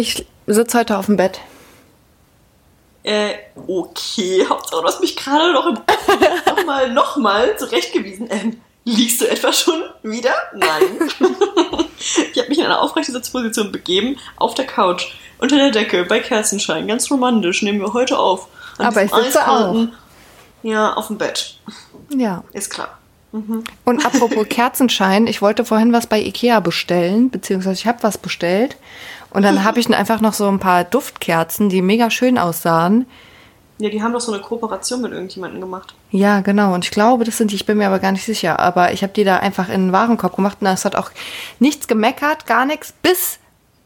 Ich sitze heute auf dem Bett. Äh, okay. Hauptsache, du hast mich gerade noch, noch mal, noch mal zurechtgewiesen. Ähm, liegst du etwa schon wieder? Nein. ich habe mich in eine aufrechte Sitzposition begeben, auf der Couch, unter der Decke, bei Kerzenschein. Ganz romantisch, nehmen wir heute auf. An Aber ich sitze eiskalten- Ja, auf dem Bett. Ja. Ist klar. Und apropos Kerzenschein, ich wollte vorhin was bei Ikea bestellen, beziehungsweise ich habe was bestellt. Und dann habe ich einfach noch so ein paar Duftkerzen, die mega schön aussahen. Ja, die haben doch so eine Kooperation mit irgendjemandem gemacht. Ja, genau. Und ich glaube, das sind die, ich bin mir aber gar nicht sicher. Aber ich habe die da einfach in den Warenkorb gemacht und es hat auch nichts gemeckert, gar nichts, bis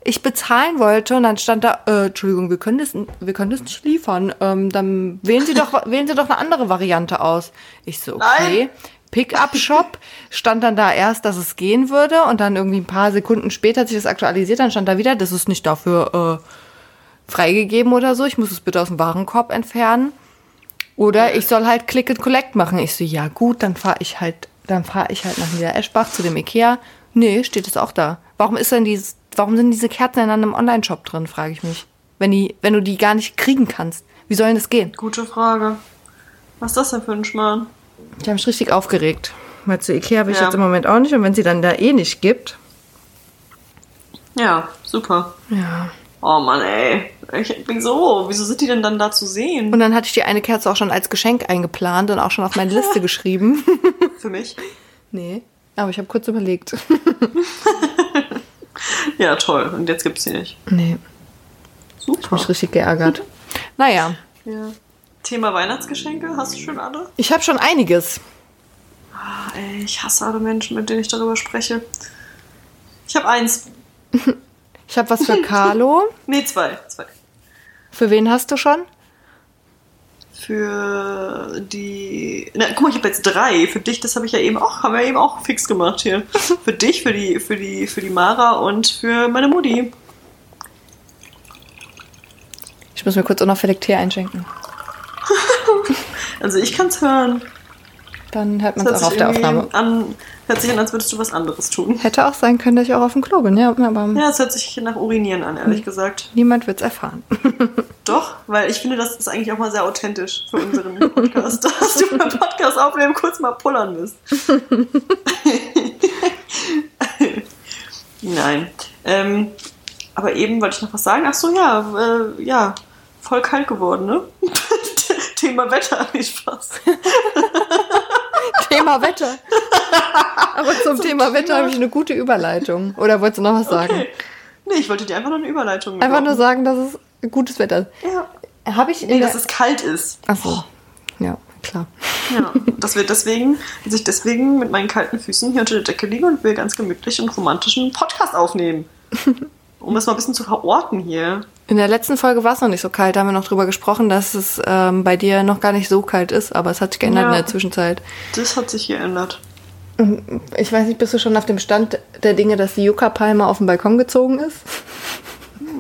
ich bezahlen wollte und dann stand da, äh, Entschuldigung, wir können das, wir können das nicht liefern. Ähm, dann wählen Sie doch, wählen Sie doch eine andere Variante aus. Ich so, okay. Nein. Pickup-Shop stand dann da erst, dass es gehen würde und dann irgendwie ein paar Sekunden später hat sich das aktualisiert, dann stand da wieder, das ist nicht dafür äh, freigegeben oder so, ich muss es bitte aus dem Warenkorb entfernen. Oder ich soll halt Click and Collect machen. Ich so, ja gut, dann fahre ich halt, dann fahre ich halt nach Niedereschbach zu dem Ikea. Nee, steht es auch da. Warum ist denn dieses, warum sind diese Kerzen in einem Online-Shop drin, frage ich mich. Wenn die, wenn du die gar nicht kriegen kannst. Wie soll denn das gehen? Gute Frage. Was ist das denn für ein Schmarrn? Ich habe mich richtig aufgeregt. Weil zu Ikea will ich Ja. jetzt im Moment auch nicht. Und wenn sie dann da eh nicht gibt. Ja, super. Ja. Oh Mann, ey. Ich bin so. Wieso sind die denn dann da zu sehen? Und dann hatte ich die eine Kerze auch schon als Geschenk eingeplant und auch schon auf meine Liste geschrieben. Für mich? nee. Aber ich habe kurz überlegt. Ja, toll. Und jetzt gibt's die nicht. nee. Super. Mich richtig geärgert. Naja. Ja. Thema Weihnachtsgeschenke, hast du schon alle? Ich habe schon einiges. Ah, ey, ich hasse alle Menschen, mit denen ich darüber spreche. Ich habe eins. Ich habe was für Carlo. Nee, zwei. Zwei. Für wen hast du schon? Für die. Na, guck mal, ich habe jetzt drei. Für dich, das habe ich ja eben auch, haben wir eben auch fix gemacht hier. Für dich, für die, für die, für die Mara und für meine Mutti. Ich muss mir kurz unauffällig Tee einschenken. Also ich kann's hören. Dann hört man es auch auf der Aufnahme. An, hört sich an, als würdest du was anderes tun. Hätte auch sein können, dass ich auch auf dem Klo bin, ja. Aber Ja, es hört sich nach Urinieren an, ehrlich gesagt. niemand wird es erfahren. Doch, weil ich finde, das ist eigentlich auch mal sehr authentisch für unseren Podcast, dass du beim Podcast aufnehmen kurz mal pullern bist. Nein. Ähm, aber eben wollte ich noch was sagen. Ach so, ja, äh, ja, voll kalt geworden, ne? Thema Wetter, nicht Spaß. Thema Wetter. Aber zum, Thema Wetter habe ich eine gute Überleitung. Oder wolltest du noch was sagen? Okay. Nee, ich wollte dir einfach nur eine Überleitung Einfach nur sagen, dass es gutes Wetter ist. Ja. Habe ich Nee, dass es kalt ist. Achso. Ja, klar. Ja, dass wir deswegen, dass ich deswegen mit meinen kalten Füßen hier unter der Decke liege und wir ganz gemütlich und romantischen Podcast aufnehmen. Um es mal ein bisschen zu verorten hier. In der letzten Folge war es noch nicht so kalt. Da haben wir noch drüber gesprochen, dass es ähm, bei dir noch gar nicht so kalt ist. Aber es hat sich geändert Ja. in der Zwischenzeit. Das hat sich geändert. Ich weiß nicht, bist du schon auf dem Stand der Dinge, dass die Yucca-Palme auf den Balkon gezogen ist?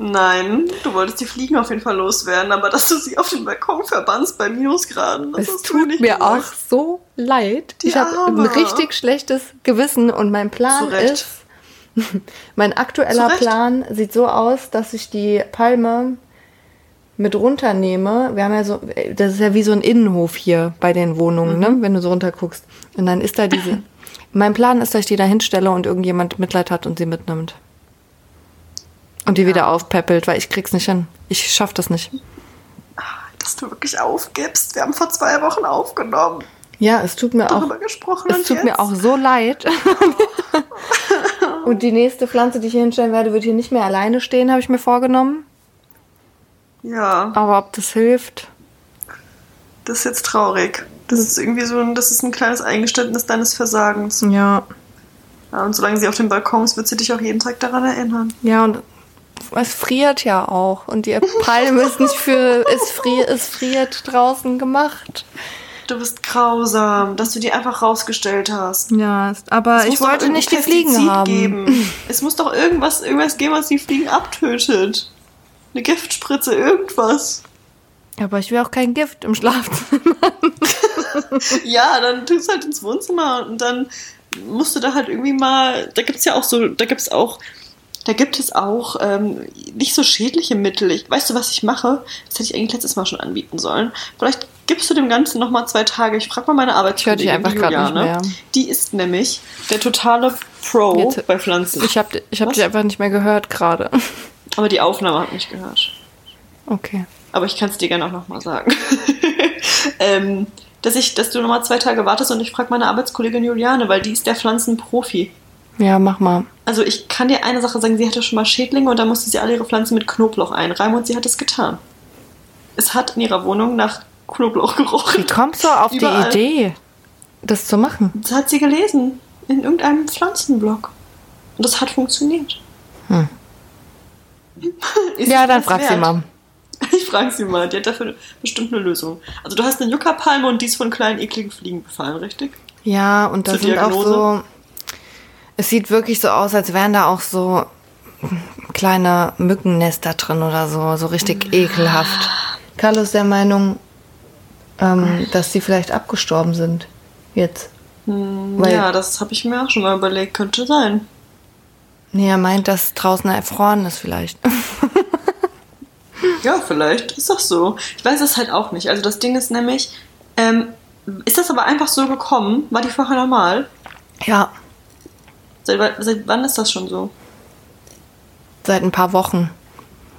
Nein, du wolltest die Fliegen auf jeden Fall loswerden, aber dass du sie auf den Balkon verbannst bei Minusgraden, das Es hast du tut nicht mir auch gesagt. so leid. Die ich habe ein richtig schlechtes Gewissen und mein Plan ist, mein aktueller Zu Recht. Plan sieht so aus, dass ich die Palme mit runternehme. Wir haben ja so, das ist ja wie so ein Innenhof hier bei den Wohnungen, Mhm. ne? wenn du so runterguckst. Und dann ist da diese. mein Plan ist, dass ich die da hinstelle und irgendjemand Mitleid hat und sie mitnimmt. Und die wieder aufpäppelt, weil ich krieg's nicht hin. Ich schaff das nicht. Dass du wirklich aufgibst. Wir haben vor zwei Wochen aufgenommen, Ja, es tut mir auch. darüber gesprochen. Es tut jetzt? mir auch so leid. Und die nächste Pflanze, die ich hier hinstellen werde, wird hier nicht mehr alleine stehen, habe ich mir vorgenommen. Ja, Aber ob das hilft, das ist jetzt traurig. Das ist irgendwie so ein, das ist ein kleines Eingeständnis deines Versagens. ja. Ja, und solange sie auf dem Balkon ist, wird sie dich auch jeden Tag daran erinnern. Ja, und es friert ja auch. Und die Palme ist nicht für, es friert, es friert draußen gemacht. Du bist grausam, dass du die einfach rausgestellt hast. Ja, aber Es ich wollte nicht die Fliegen haben. Geben. Es muss doch irgendwas, irgendwas geben, was die Fliegen abtötet. Eine Giftspritze, irgendwas. Aber ich will auch kein Gift im Schlafzimmer. Ja, dann tust halt ins Wohnzimmer und dann musst du da halt irgendwie mal. Da gibt's ja auch so, da gibt's auch da gibt es auch ähm, nicht so schädliche Mittel. Ich, weißt du, was ich mache? Das hätte ich eigentlich letztes Mal schon anbieten sollen. Vielleicht gibst du dem Ganzen noch mal zwei Tage. Ich frage mal meine Arbeitskollegin, Ich einfach die Juliane. Die ist nämlich der totale Pro Jetzt- bei Pflanzen. Ich habe ich hab Was? dich einfach nicht mehr gehört gerade. Aber die Aufnahme hat mich gehört. Okay. Aber ich kann es dir gerne auch noch mal sagen. ähm, dass, ich, dass du noch mal zwei Tage wartest und ich frage meine Arbeitskollegin Juliane, weil die ist der Pflanzenprofi. Ja, mach mal. Also ich kann dir eine Sache sagen, sie hatte schon mal Schädlinge und da musste sie alle ihre Pflanzen mit Knoblauch einreiben und sie hat es getan. Es hat in ihrer Wohnung nach Knoblauch Wie gerochen. kommst du auf Überall. die Idee, das zu machen? Das hat sie gelesen in irgendeinem Pflanzenblog. Und das hat funktioniert. Hm. Ja, dann das frag sie wert? mal. Ich frage sie mal, die hat dafür bestimmt eine Lösung. Also du hast eine Juckerpalme und die ist von kleinen ekligen Fliegen befallen, richtig? Ja, und da Zur sind auch so. Es sieht wirklich so aus, als wären da auch so kleine Mückennester drin oder so. So richtig ekelhaft. Carlo ist der Meinung, ähm, dass die vielleicht abgestorben sind. Jetzt. Weil- ja, das habe ich mir auch schon mal überlegt, könnte sein. Nee, er meint, dass draußen erfroren ist vielleicht. Ja, vielleicht ist das so. Ich weiß es halt auch nicht. Also das Ding ist nämlich, ähm, ist das aber einfach so gekommen? War die vorher normal? ja, Seit, seit wann ist das schon so? seit ein paar Wochen.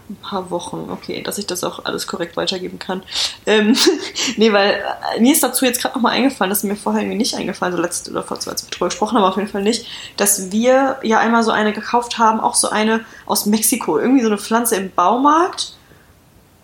Ein paar Wochen, okay, dass ich das auch alles korrekt weitergeben kann. Ähm, nee, weil äh, mir ist dazu jetzt gerade nochmal eingefallen, das ist mir vorher irgendwie nicht eingefallen, so letzte oder vor zwei, wir drüber gesprochen haben, auf jeden Fall nicht, dass wir ja einmal so eine gekauft haben, auch so eine aus Mexiko, irgendwie so eine Pflanze im Baumarkt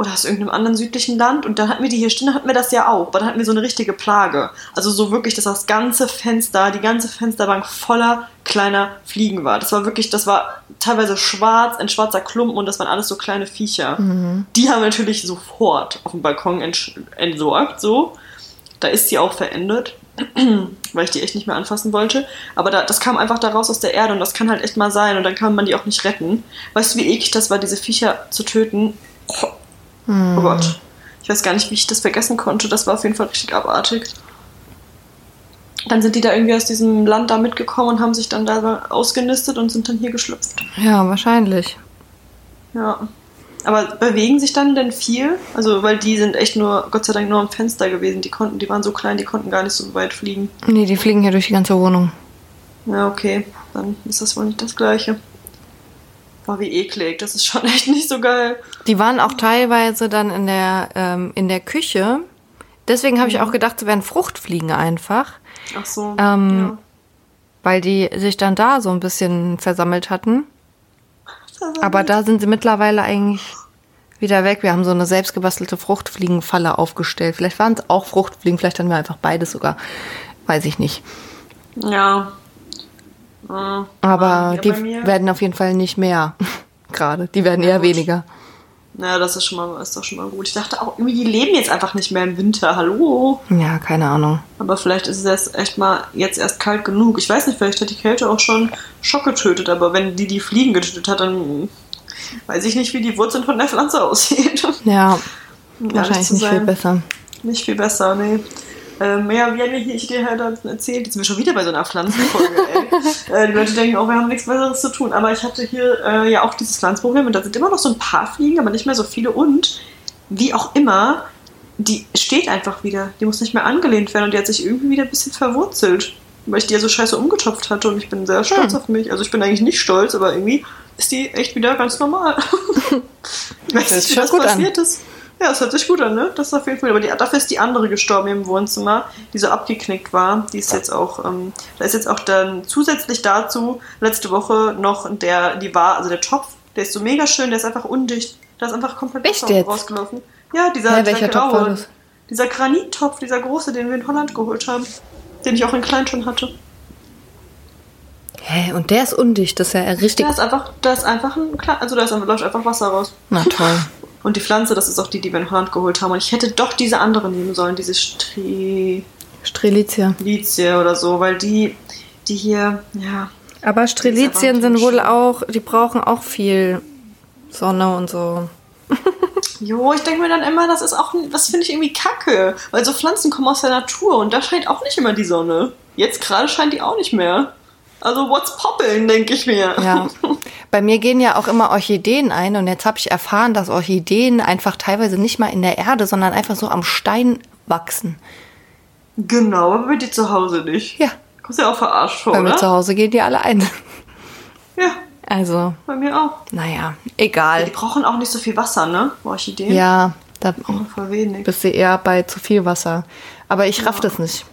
oder aus irgendeinem anderen südlichen Land und dann hatten wir die hier stehen, dann hatten wir das ja auch, aber dann hatten wir so eine richtige Plage. Also so wirklich, dass das ganze Fenster, die ganze Fensterbank voller kleiner Fliegen war. Das war wirklich, das war teilweise schwarz, ein schwarzer Klumpen und das waren alles so kleine Viecher. Die haben wir natürlich sofort auf dem Balkon entsorgt, so. Da ist sie auch verendet, weil ich die echt nicht mehr anfassen wollte. Aber da, das kam einfach da raus aus der Erde und das kann halt echt mal sein und dann kann man die auch nicht retten. Weißt du, wie eklig das war, diese Viecher zu töten? Oh Gott. Ich weiß gar nicht, wie ich das vergessen konnte. Das war auf jeden Fall richtig abartig. Dann sind die da irgendwie aus diesem Land da mitgekommen und haben sich dann da ausgenistet und sind dann hier geschlüpft. Ja, wahrscheinlich. Ja. Aber bewegen sich dann denn viel? Also, weil die sind echt nur, Gott sei Dank, nur am Fenster gewesen. Die konnten, die waren so klein, die konnten gar nicht so weit fliegen. Nee, die fliegen hier durch die ganze Wohnung. Ja, okay. Dann ist das wohl nicht das Gleiche. Boah, wie eklig. Das ist schon echt nicht so geil. Die waren auch teilweise dann in der, ähm, in der Küche. Deswegen habe ich auch gedacht, es wären Fruchtfliegen einfach, Ach so. Ähm, weil die sich dann da so ein bisschen versammelt hatten. ja. Aber da sind sie mittlerweile eigentlich wieder weg. Wir haben so eine selbstgebastelte Fruchtfliegenfalle aufgestellt. Vielleicht waren es auch Fruchtfliegen, vielleicht haben wir einfach beides sogar. Weiß ich nicht. Ja. Äh, Aber ja, die werden auf jeden Fall nicht mehr. Gerade. Die werden eher gut. weniger. Ja, das ist schon mal, ist doch schon mal gut. Ich dachte auch, irgendwie, die leben jetzt einfach nicht mehr im Winter. Hallo? Ja, keine Ahnung. Aber vielleicht ist es jetzt echt mal jetzt erst kalt genug. Ich weiß nicht, vielleicht hat die Kälte auch schon Schock getötet, aber wenn die die Fliegen getötet hat, dann weiß ich nicht, wie die Wurzeln von der Pflanze aussehen. Ja, wahrscheinlich nicht viel besser. Nicht viel besser, nee. Ähm, ja, wie ich dir halt erzählt? Jetzt sind wir schon wieder bei so einer Pflanzenfolge, ey. äh, die Leute denken auch, wir haben nichts Besseres zu tun. Aber ich hatte hier äh, ja auch dieses Pflanzenproblem und da sind immer noch so ein paar Fliegen, aber nicht mehr so viele. Und wie auch immer, die steht einfach wieder. Die muss nicht mehr angelehnt werden und die hat sich irgendwie wieder ein bisschen verwurzelt. Weil ich die ja so scheiße umgetopft hatte und ich bin sehr stolz Hm. auf mich. Also ich bin eigentlich nicht stolz, aber irgendwie ist die echt wieder ganz normal. ich weiß hört nicht, sich wie schon das gut an. passiert ist. Ja, es hört sich gut an, ne? Das ist auf jeden Fall. Aber die, dafür ist die andere gestorben im Wohnzimmer, die so abgeknickt war. Die ist jetzt auch, ähm, da ist jetzt auch dann zusätzlich dazu letzte Woche noch der, die war, also der Topf, der ist so mega schön, der ist einfach undicht. Da ist einfach komplett Echt Wasser jetzt? rausgelaufen. Ja, dieser, Hä, dieser welcher Topf war das? Dieser Granittopf, dieser große, den wir in Holland geholt haben. Den ich auch in klein schon hatte. Hä, und der ist undicht. Das ist ja richtig. Da ist einfach, da ist einfach ein, also da ist einfach, läuft einfach Wasser raus. Na toll. Und die Pflanze, das ist auch die, die wir in Holland geholt haben. Und ich hätte doch diese andere nehmen sollen, diese Strelizie Strelitzia. oder so, weil die, die hier, ja. Aber Strelizien sind wohl auch, die brauchen auch viel Sonne und so. Jo, ich denke mir dann immer, das ist auch, das finde ich irgendwie kacke. Weil so Pflanzen kommen aus der Natur und da scheint auch nicht immer die Sonne. Jetzt gerade scheint die auch nicht mehr. Also what's poppin', denke ich mir. Ja. Bei mir gehen ja auch immer Orchideen ein und jetzt habe ich erfahren, dass Orchideen einfach teilweise nicht mal in der Erde, sondern einfach so am Stein wachsen. Genau, aber bei dir zu Hause nicht. Ja. Kommst ja auch verarscht vor, Bei mir zu? Hause gehen die alle ein. Ja, Also, bei mir auch. naja, Die egal. brauchen auch nicht so viel Wasser, ne? Orchideen. Ja, da wenig. bist du eher bei zu viel Wasser. Aber ich raff das nicht.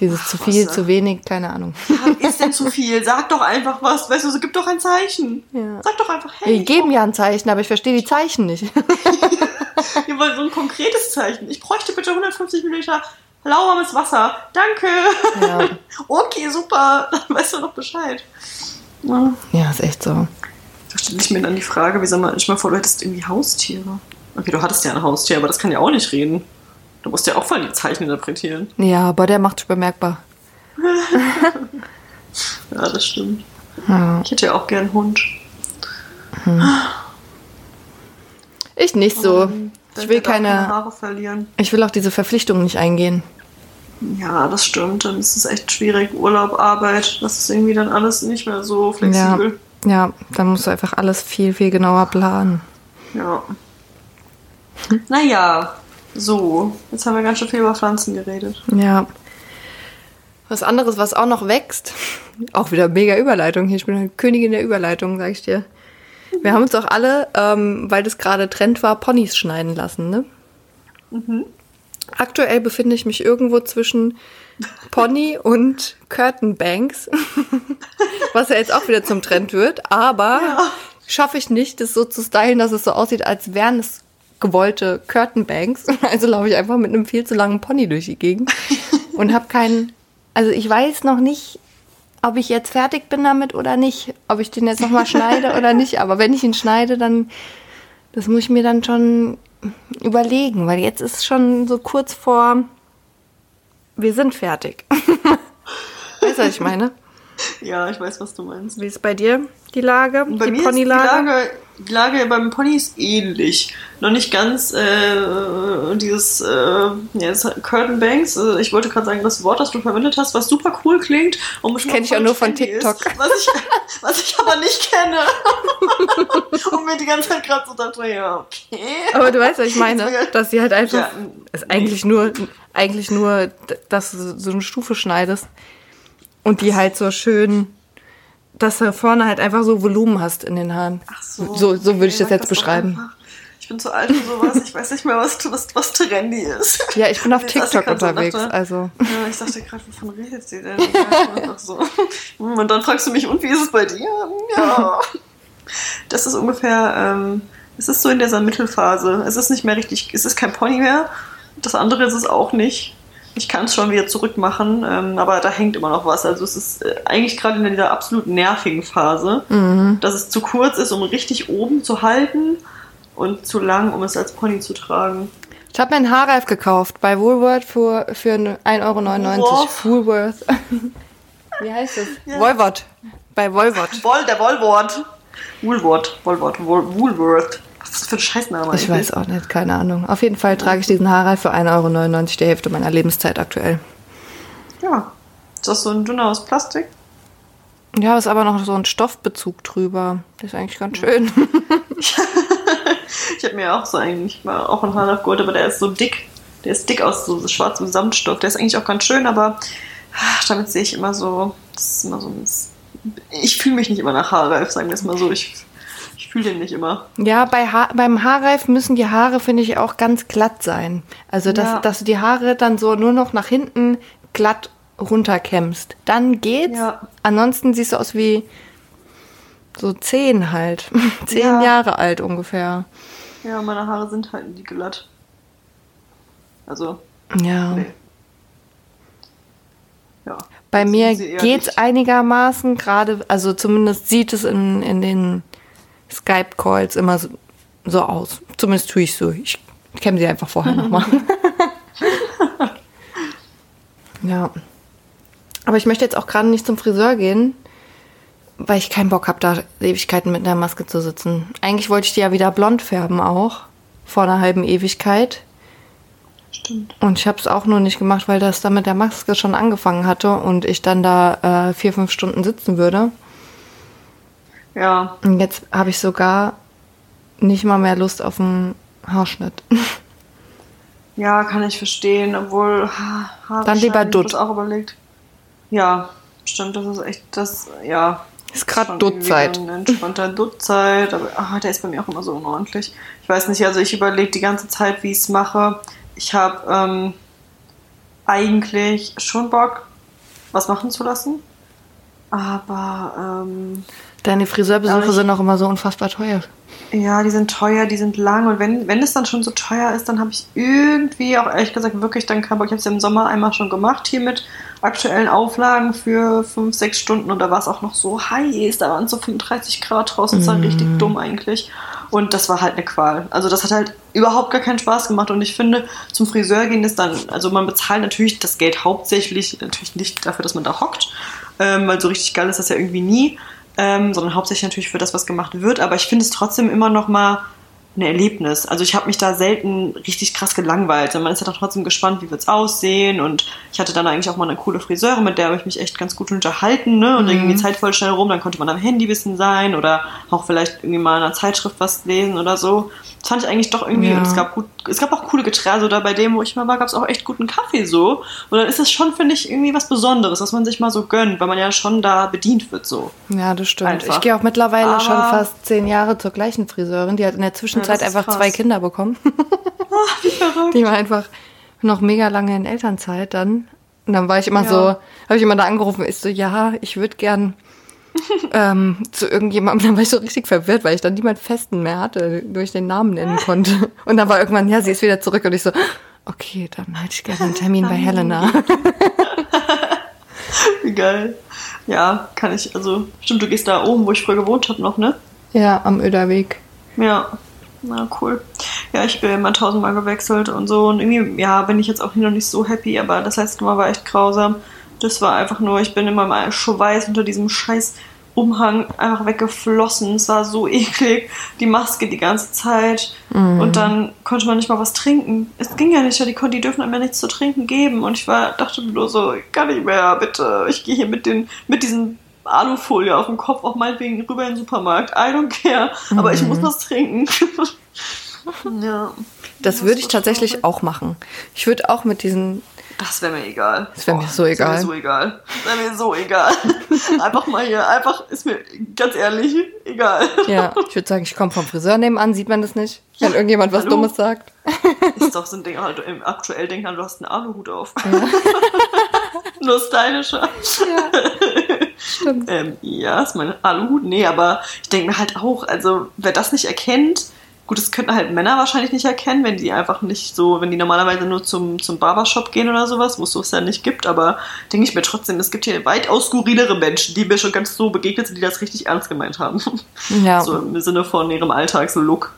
Dieses zu viel, Wasser. zu wenig, keine Ahnung. Was ist denn zu viel? Sag doch einfach was. Weißt du, so gib doch ein Zeichen. Ja. Sag doch einfach, hey. Die geben ja ein Zeichen, aber ich verstehe die Zeichen nicht. Wir wollen so ein konkretes Zeichen. Ich bräuchte bitte 150 Milliliter lauwarmes Wasser. Danke. Ja. Okay, super. Dann weißt du noch Bescheid. Ja. Ja, ist echt so. Da stelle ich mir dann die Frage, wie sag mal, ich mal vor, du hättest irgendwie Haustiere. Okay, du hattest ja ein Haustier, aber das kann ja auch nicht reden. Du musst ja auch voll die Zeichen interpretieren. Ja, aber der macht sich bemerkbar. Ja, das stimmt. Ja. Ich hätte ja auch gern einen Hund. Ich nicht so. Ich will keine, Haare verlieren. ich will auch diese Verpflichtungen nicht eingehen. Ja, das stimmt. Dann ist es echt schwierig. Urlaub, Arbeit, das ist irgendwie dann alles nicht mehr so flexibel. Ja, dann musst du einfach alles viel, viel genauer planen. Ja. Naja, so. Jetzt haben wir ganz schön viel über Pflanzen geredet. Ja. Was anderes, was auch noch wächst, auch wieder mega Überleitung hier. Ich bin eine Königin der Überleitung, sag ich dir. Wir haben uns auch alle, ähm, weil das gerade Trend war, Ponys schneiden lassen, ne? Aktuell befinde ich mich irgendwo zwischen Pony und Curtain Banks, was ja jetzt auch wieder zum Trend wird, aber schaffe ich nicht, das so zu stylen, dass es so aussieht, als wären es gewollte Curtain Banks. Also laufe ich einfach mit einem viel zu langen Pony durch die Gegend und habe keinen. Also ich weiß noch nicht, ob ich jetzt fertig bin damit oder nicht, ob ich den jetzt noch mal schneide oder nicht. Aber wenn ich ihn schneide, dann das muss ich mir dann schon überlegen, weil jetzt ist schon so kurz vor, wir sind fertig. weißt du, was ich meine? Ja, ich weiß, was du meinst. Wie ist bei dir die Lage, Bei die mir ist die Ponylage? Lage, die Lage beim Pony ist ähnlich. Noch nicht ganz äh, dieses äh, ja, Curtain Banks. Äh, ich wollte gerade sagen, das Wort, das du verwendet hast, was super cool klingt. Und bestimmt Kenn ich auch nur von TikTok. Ist, was, ich, was ich aber nicht kenne. und mir die ganze Zeit gerade so dachte, ja, okay. Aber du weißt, was ich meine, dass sie halt einfach, Ja, ist eigentlich nur, eigentlich nur, dass du so eine Stufe schneidest und die halt so schön, dass du vorne halt einfach so Volumen hast in den Haaren. Ach so, so, so würde ich das jetzt beschreiben. Ich bin zu alt für sowas. Ich weiß nicht mehr, was, was, was trendy ist. Ja, ich bin auf TikTok unterwegs, dachte, also. Ja, ich dachte gerade, wovon redet sie denn? Ja, so. Und dann fragst du mich, und wie ist es bei dir? Ja. Das ist ungefähr, ähm, es ist so in dieser Mittelphase. Es ist nicht mehr richtig, es ist kein Pony mehr. Das andere ist es auch nicht. Ich kann es schon wieder zurückmachen, ähm, aber da hängt immer noch was. Also es ist äh, eigentlich gerade in dieser absolut nervigen Phase, Mhm. dass es zu kurz ist, um richtig oben zu halten und zu lang, um es als Pony zu tragen. Ich habe mir einen Haarreif gekauft bei Woolworth für, für 1,99 Euro. Woolworth. Woolworth. Wie heißt es? Ja. Woolworth. Bei Woolworth. Woll, der Wollwort. Woolworth, Woolworth, Wool- Woolworth. Was ist das für ein Scheißname Ich weiß auch nicht, keine Ahnung. Auf jeden Fall trage ich diesen Haarreif für 1,99 Euro, die Hälfte meiner Lebenszeit aktuell. Ja. Ist das so ein dünner aus Plastik? Ja, ist aber noch so ein Stoffbezug drüber. Das ist eigentlich ganz schön. Ich habe mir auch so eigentlich mal auch einen Haarreif geholt, aber der ist so dick. Der ist dick aus so, schwarzem Samtstoff. Der ist eigentlich auch ganz schön, aber ach, damit sehe ich immer so. Das ist immer so ein. Ich fühle mich nicht immer nach Haarreif, sagen wir es mal so. Ich fühle den nicht immer. Ja, bei ha beim Haarreif müssen die Haare, finde ich, auch ganz glatt sein. Also, dass, Ja. dass du die Haare dann so nur noch nach hinten glatt runterkämmst. Dann geht's. Ja. Ansonsten siehst du aus wie so zehn halt. Zehn Ja. Jahre alt ungefähr. Ja, meine Haare sind halt nie glatt. Also, Ja. nee. Ja. Bei Das mir geht's nicht. einigermaßen gerade, also zumindest sieht es in, in den Skype-Calls immer so, so aus. Zumindest tue ich so. Ich kenne sie einfach vorher nochmal. ja. Aber ich möchte jetzt auch gerade nicht zum Friseur gehen, weil ich keinen Bock habe, da Ewigkeiten mit einer Maske zu sitzen. Eigentlich wollte ich die ja wieder blond färben auch. Vor einer halben Ewigkeit. Stimmt. Und ich habe es auch nur nicht gemacht, weil das dann mit der Maske schon angefangen hatte und ich dann da äh, vier, fünf Stunden sitzen würde. Ja, Und jetzt habe ich sogar nicht mal mehr Lust auf einen Haarschnitt. ja, kann ich verstehen, obwohl ha, Haare Dann lieber Dutt. das auch überlegt. Ja, stimmt, das ist echt das, ja. Ist irgendwie Duttzeit. Entspannter Duttzeit, aber ah, der ist bei mir auch immer so unordentlich. Ich weiß nicht, also ich überlege die ganze Zeit, wie ich es mache. Ich habe ähm, eigentlich schon Bock, was machen zu lassen. Aber ähm, Deine Friseurbesuche ich- sind auch immer so unfassbar teuer. Ja, die sind teuer, die sind lang und wenn, wenn es dann schon so teuer ist, dann habe ich irgendwie auch ehrlich gesagt wirklich dann keinen Bock. Ich habe es ja im Sommer einmal schon gemacht hier mit aktuellen Auflagen für fünf, sechs Stunden und da war es auch noch so heiß, da waren so 35 Grad draußen, das war richtig dumm eigentlich. Und das war halt eine Qual. Also das hat halt überhaupt gar keinen Spaß gemacht und ich finde, zum Friseur gehen ist dann, also man bezahlt natürlich das Geld hauptsächlich, natürlich nicht dafür, dass man da hockt, ähm, weil so richtig geil ist das ja irgendwie nie ähm, sondern hauptsächlich natürlich für das, was gemacht wird. Aber ich finde es trotzdem immer noch mal ein Erlebnis. Also ich habe mich da selten richtig krass gelangweilt. Man ist ja doch trotzdem gespannt, wie wird's aussehen. Und ich hatte dann eigentlich auch mal eine coole Friseurin, mit der habe ich mich echt ganz gut unterhalten. Ne? Und dann ging die Zeit voll schnell rum. Dann konnte man am Handy bisschen sein oder auch vielleicht irgendwie mal in einer Zeitschrift was lesen oder so. Das fand ich eigentlich doch irgendwie. Ja. Und es gab gut, es gab auch coole Getränke. Also da bei dem, wo ich mal war, gab es auch echt guten Kaffee so. Und dann ist es schon, finde ich, irgendwie was Besonderes, was man sich mal so gönnt, weil man ja schon da bedient wird so. Ja, das stimmt. Einfach. Ich gehe auch mittlerweile Aber- schon fast zehn Jahre zur gleichen Friseurin. Die hat in der Zwischenzeit Ist einfach krass. zwei Kinder bekommen. Wie verrückt. Die war einfach noch mega lange in Elternzeit dann. Und dann war ich immer Ja. so, habe ich immer da angerufen, ich so, ja, ich würde gern ähm, zu irgendjemandem, dann war ich so richtig verwirrt, weil ich dann niemand Festen mehr hatte, wo ich den Namen nennen konnte. Und dann war irgendwann, ja, sie ist wieder zurück und ich so, okay, dann hätte ich gerne einen Termin bei Helena. Wie geil. Ja, kann ich, also, stimmt, du gehst da oben, wo ich früher gewohnt habe noch, ne? Ja, am Öderweg. Ja. Na, cool. Ja, ich bin immer tausendmal gewechselt und so. Und irgendwie, ja, bin ich jetzt auch noch nicht so happy, aber das letzte Mal war echt grausam. Das war einfach nur, ich bin immer mal Schweiß unter diesem scheiß Umhang einfach weggeflossen. Es war so eklig. Die Maske die ganze Zeit. Und dann konnte man nicht mal was trinken. Es ging ja nicht, ja, die, die dürfen einem ja nichts zu trinken geben. Und ich war, dachte nur so, ich kann nicht mehr, bitte. Ich gehe hier mit, den, mit diesen Alufolie auf dem Kopf auch meinetwegen rüber in den Supermarkt. I don't care. Aber ich muss was trinken. ja. Das würde ich tatsächlich auch machen. Ich würde auch mit diesen, Das wäre mir egal. Das wär mir so egal. Das wäre mir so egal. Das wäre mir so egal. einfach mal hier, einfach ist mir ganz ehrlich egal. ja, ich würde sagen, ich komme vom Friseur nebenan, sieht man das nicht, wenn irgendjemand was hallo? Dummes sagt. Ist doch so ein Ding, halt, aktuell denken an, du hast einen Aluhut auf. Nur stylischer. Stimmt. Ähm, ja, ist mein Aluhut. Nee, aber ich denke mir halt auch, also wer das nicht erkennt, gut, das könnten halt Männer wahrscheinlich nicht erkennen, wenn die einfach nicht so, wenn die normalerweise nur zum, zum Barbershop gehen oder sowas, wo es sowas ja nicht gibt, aber denke ich mir trotzdem, es gibt hier weitaus skurrilere Menschen, die mir schon ganz so begegnet sind, die das richtig ernst gemeint haben. Ja, So im Sinne von ihrem Alltagslook.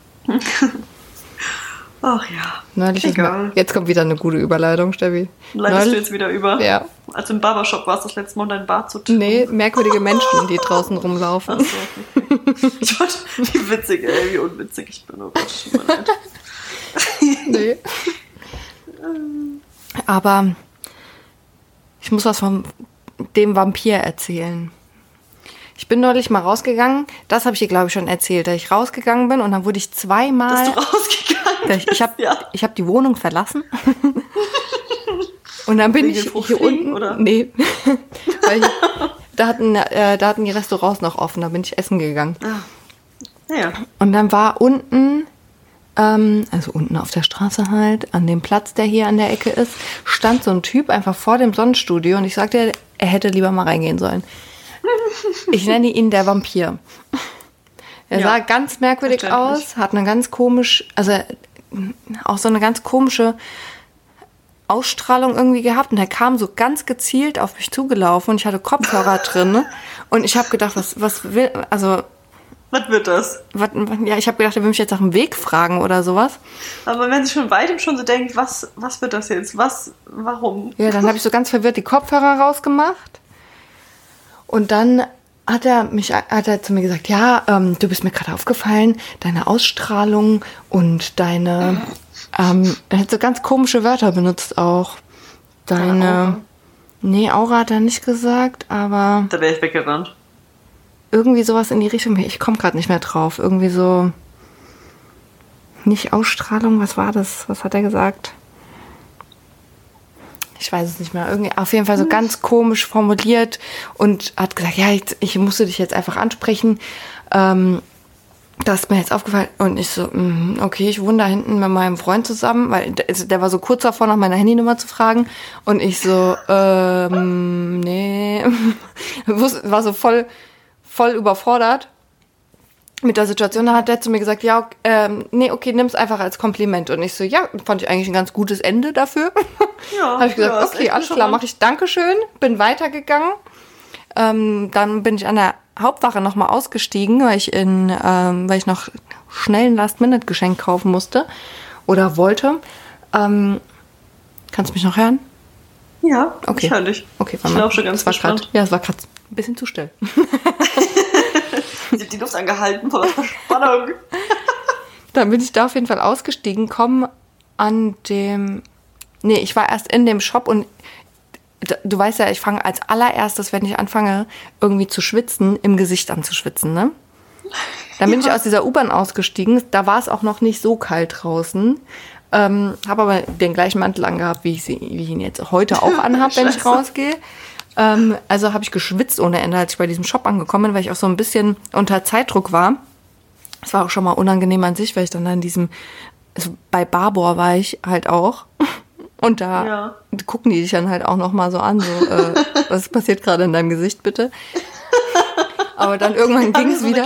Ach ja. neulich Egal. jetzt kommt wieder eine gute Überleitung, Steffi. Leitest du Neulich, jetzt wieder über? Ja. Als du im Barbershop warst, das letzte Mal um dein Bart zu tun. nee, merkwürdige Menschen, die draußen rumlaufen. Ach so, okay. Ich wollte, wie witzig, ey, wie unwitzig ich bin. Oh Gott, tut mir leid. Nee. Aber ich muss was von dem Vampir erzählen. Ich bin neulich mal rausgegangen. Das habe ich dir, glaube ich, schon erzählt. Da ich rausgegangen bin und dann wurde ich zweimal. Bist du rausgegangen? Ich habe Ja. ich hab die Wohnung verlassen. Und dann bin Wegen ich hier unten. oder? Nee. Weil ich, da, hatten, äh, da hatten die Restaurants noch offen. Da bin ich essen gegangen. Naja. Und dann war unten, ähm, also unten auf der Straße halt, an dem Platz, der hier an der Ecke ist, stand so ein Typ einfach vor dem Sonnenstudio und ich sagte, er hätte lieber mal reingehen sollen. Ich nenne ihn der Vampir. Er Ja, sah ganz merkwürdig aus, hat eine ganz komisch, also auch so eine ganz komische Ausstrahlung irgendwie gehabt und er kam so ganz gezielt auf mich zugelaufen und ich hatte Kopfhörer drin und ich habe gedacht, was, was will, also Was wird das? was, ja, ich habe gedacht, er will mich jetzt nach dem Weg fragen oder sowas. Aber wenn sich von weitem schon so denkt, was, was wird das jetzt? Was, warum? Ja, dann habe ich so ganz verwirrt die Kopfhörer rausgemacht. Und dann hat er mich, hat er zu mir gesagt, ja, ähm, du bist mir gerade aufgefallen, deine Ausstrahlung und deine, Ähm, er hat so ganz komische Wörter benutzt auch. Deine. Aura. Nee, Aura hat er nicht gesagt, aber Da wäre ich weggerannt. irgendwie sowas in die Richtung. Ich komme gerade nicht mehr drauf. Irgendwie so. Nicht Ausstrahlung, was war das? Was hat er gesagt? Ich weiß es nicht mehr. Irgendwie auf jeden Fall so ganz komisch formuliert und hat gesagt, ja, ich, ich musste dich jetzt einfach ansprechen. Ähm, das ist mir jetzt aufgefallen. Und ich so, mm, okay, ich wohne da hinten mit meinem Freund zusammen, weil der, also der war so kurz davor, nach meiner Handynummer zu fragen. Und ich so, ähm, nee. War so voll, voll überfordert mit der Situation. Da hat er zu mir gesagt, ja, ähm, nee, okay, nimm's einfach als Kompliment. Und ich so, ja, fand ich eigentlich ein ganz gutes Ende dafür. Ja, Habe ich gesagt, ja, okay, alles klar, mache ich Dankeschön, bin weitergegangen. Ähm, dann bin ich an der Hauptwache nochmal ausgestiegen, weil ich in, ähm, weil ich noch schnell ein Last-Minute-Geschenk kaufen musste oder wollte. Ähm, kannst du mich noch hören? Ja, Okay. ich höre dich. Okay, ich mal. lausche ganz Es war grad. Ja, es war gerade ein bisschen zu still. Die Luft angehalten vor der Spannung. Dann bin ich da auf jeden Fall ausgestiegen, komme an dem. Nee, ich war erst in dem Shop und du weißt ja, ich fange als allererstes, wenn ich anfange, irgendwie zu schwitzen, im Gesicht an zu schwitzen, ne? Dann bin ich aus dieser U-Bahn ausgestiegen. Da war es auch noch nicht so kalt draußen. Ähm, habe aber den gleichen Mantel angehabt, wie ich, sie, wie ich ihn jetzt heute auch anhabe, wenn ich rausgehe. Ähm, also habe ich geschwitzt ohne Ende, als ich bei diesem Shop angekommen bin, weil ich auch so ein bisschen unter Zeitdruck war. Es war auch schon mal unangenehm an sich, weil ich dann in diesem, also bei Barbour war ich halt auch. Und da Ja. gucken die dich dann halt auch noch mal so an, so, äh, was passiert gerade in deinem Gesicht, bitte? Aber dann irgendwann ging es so wieder.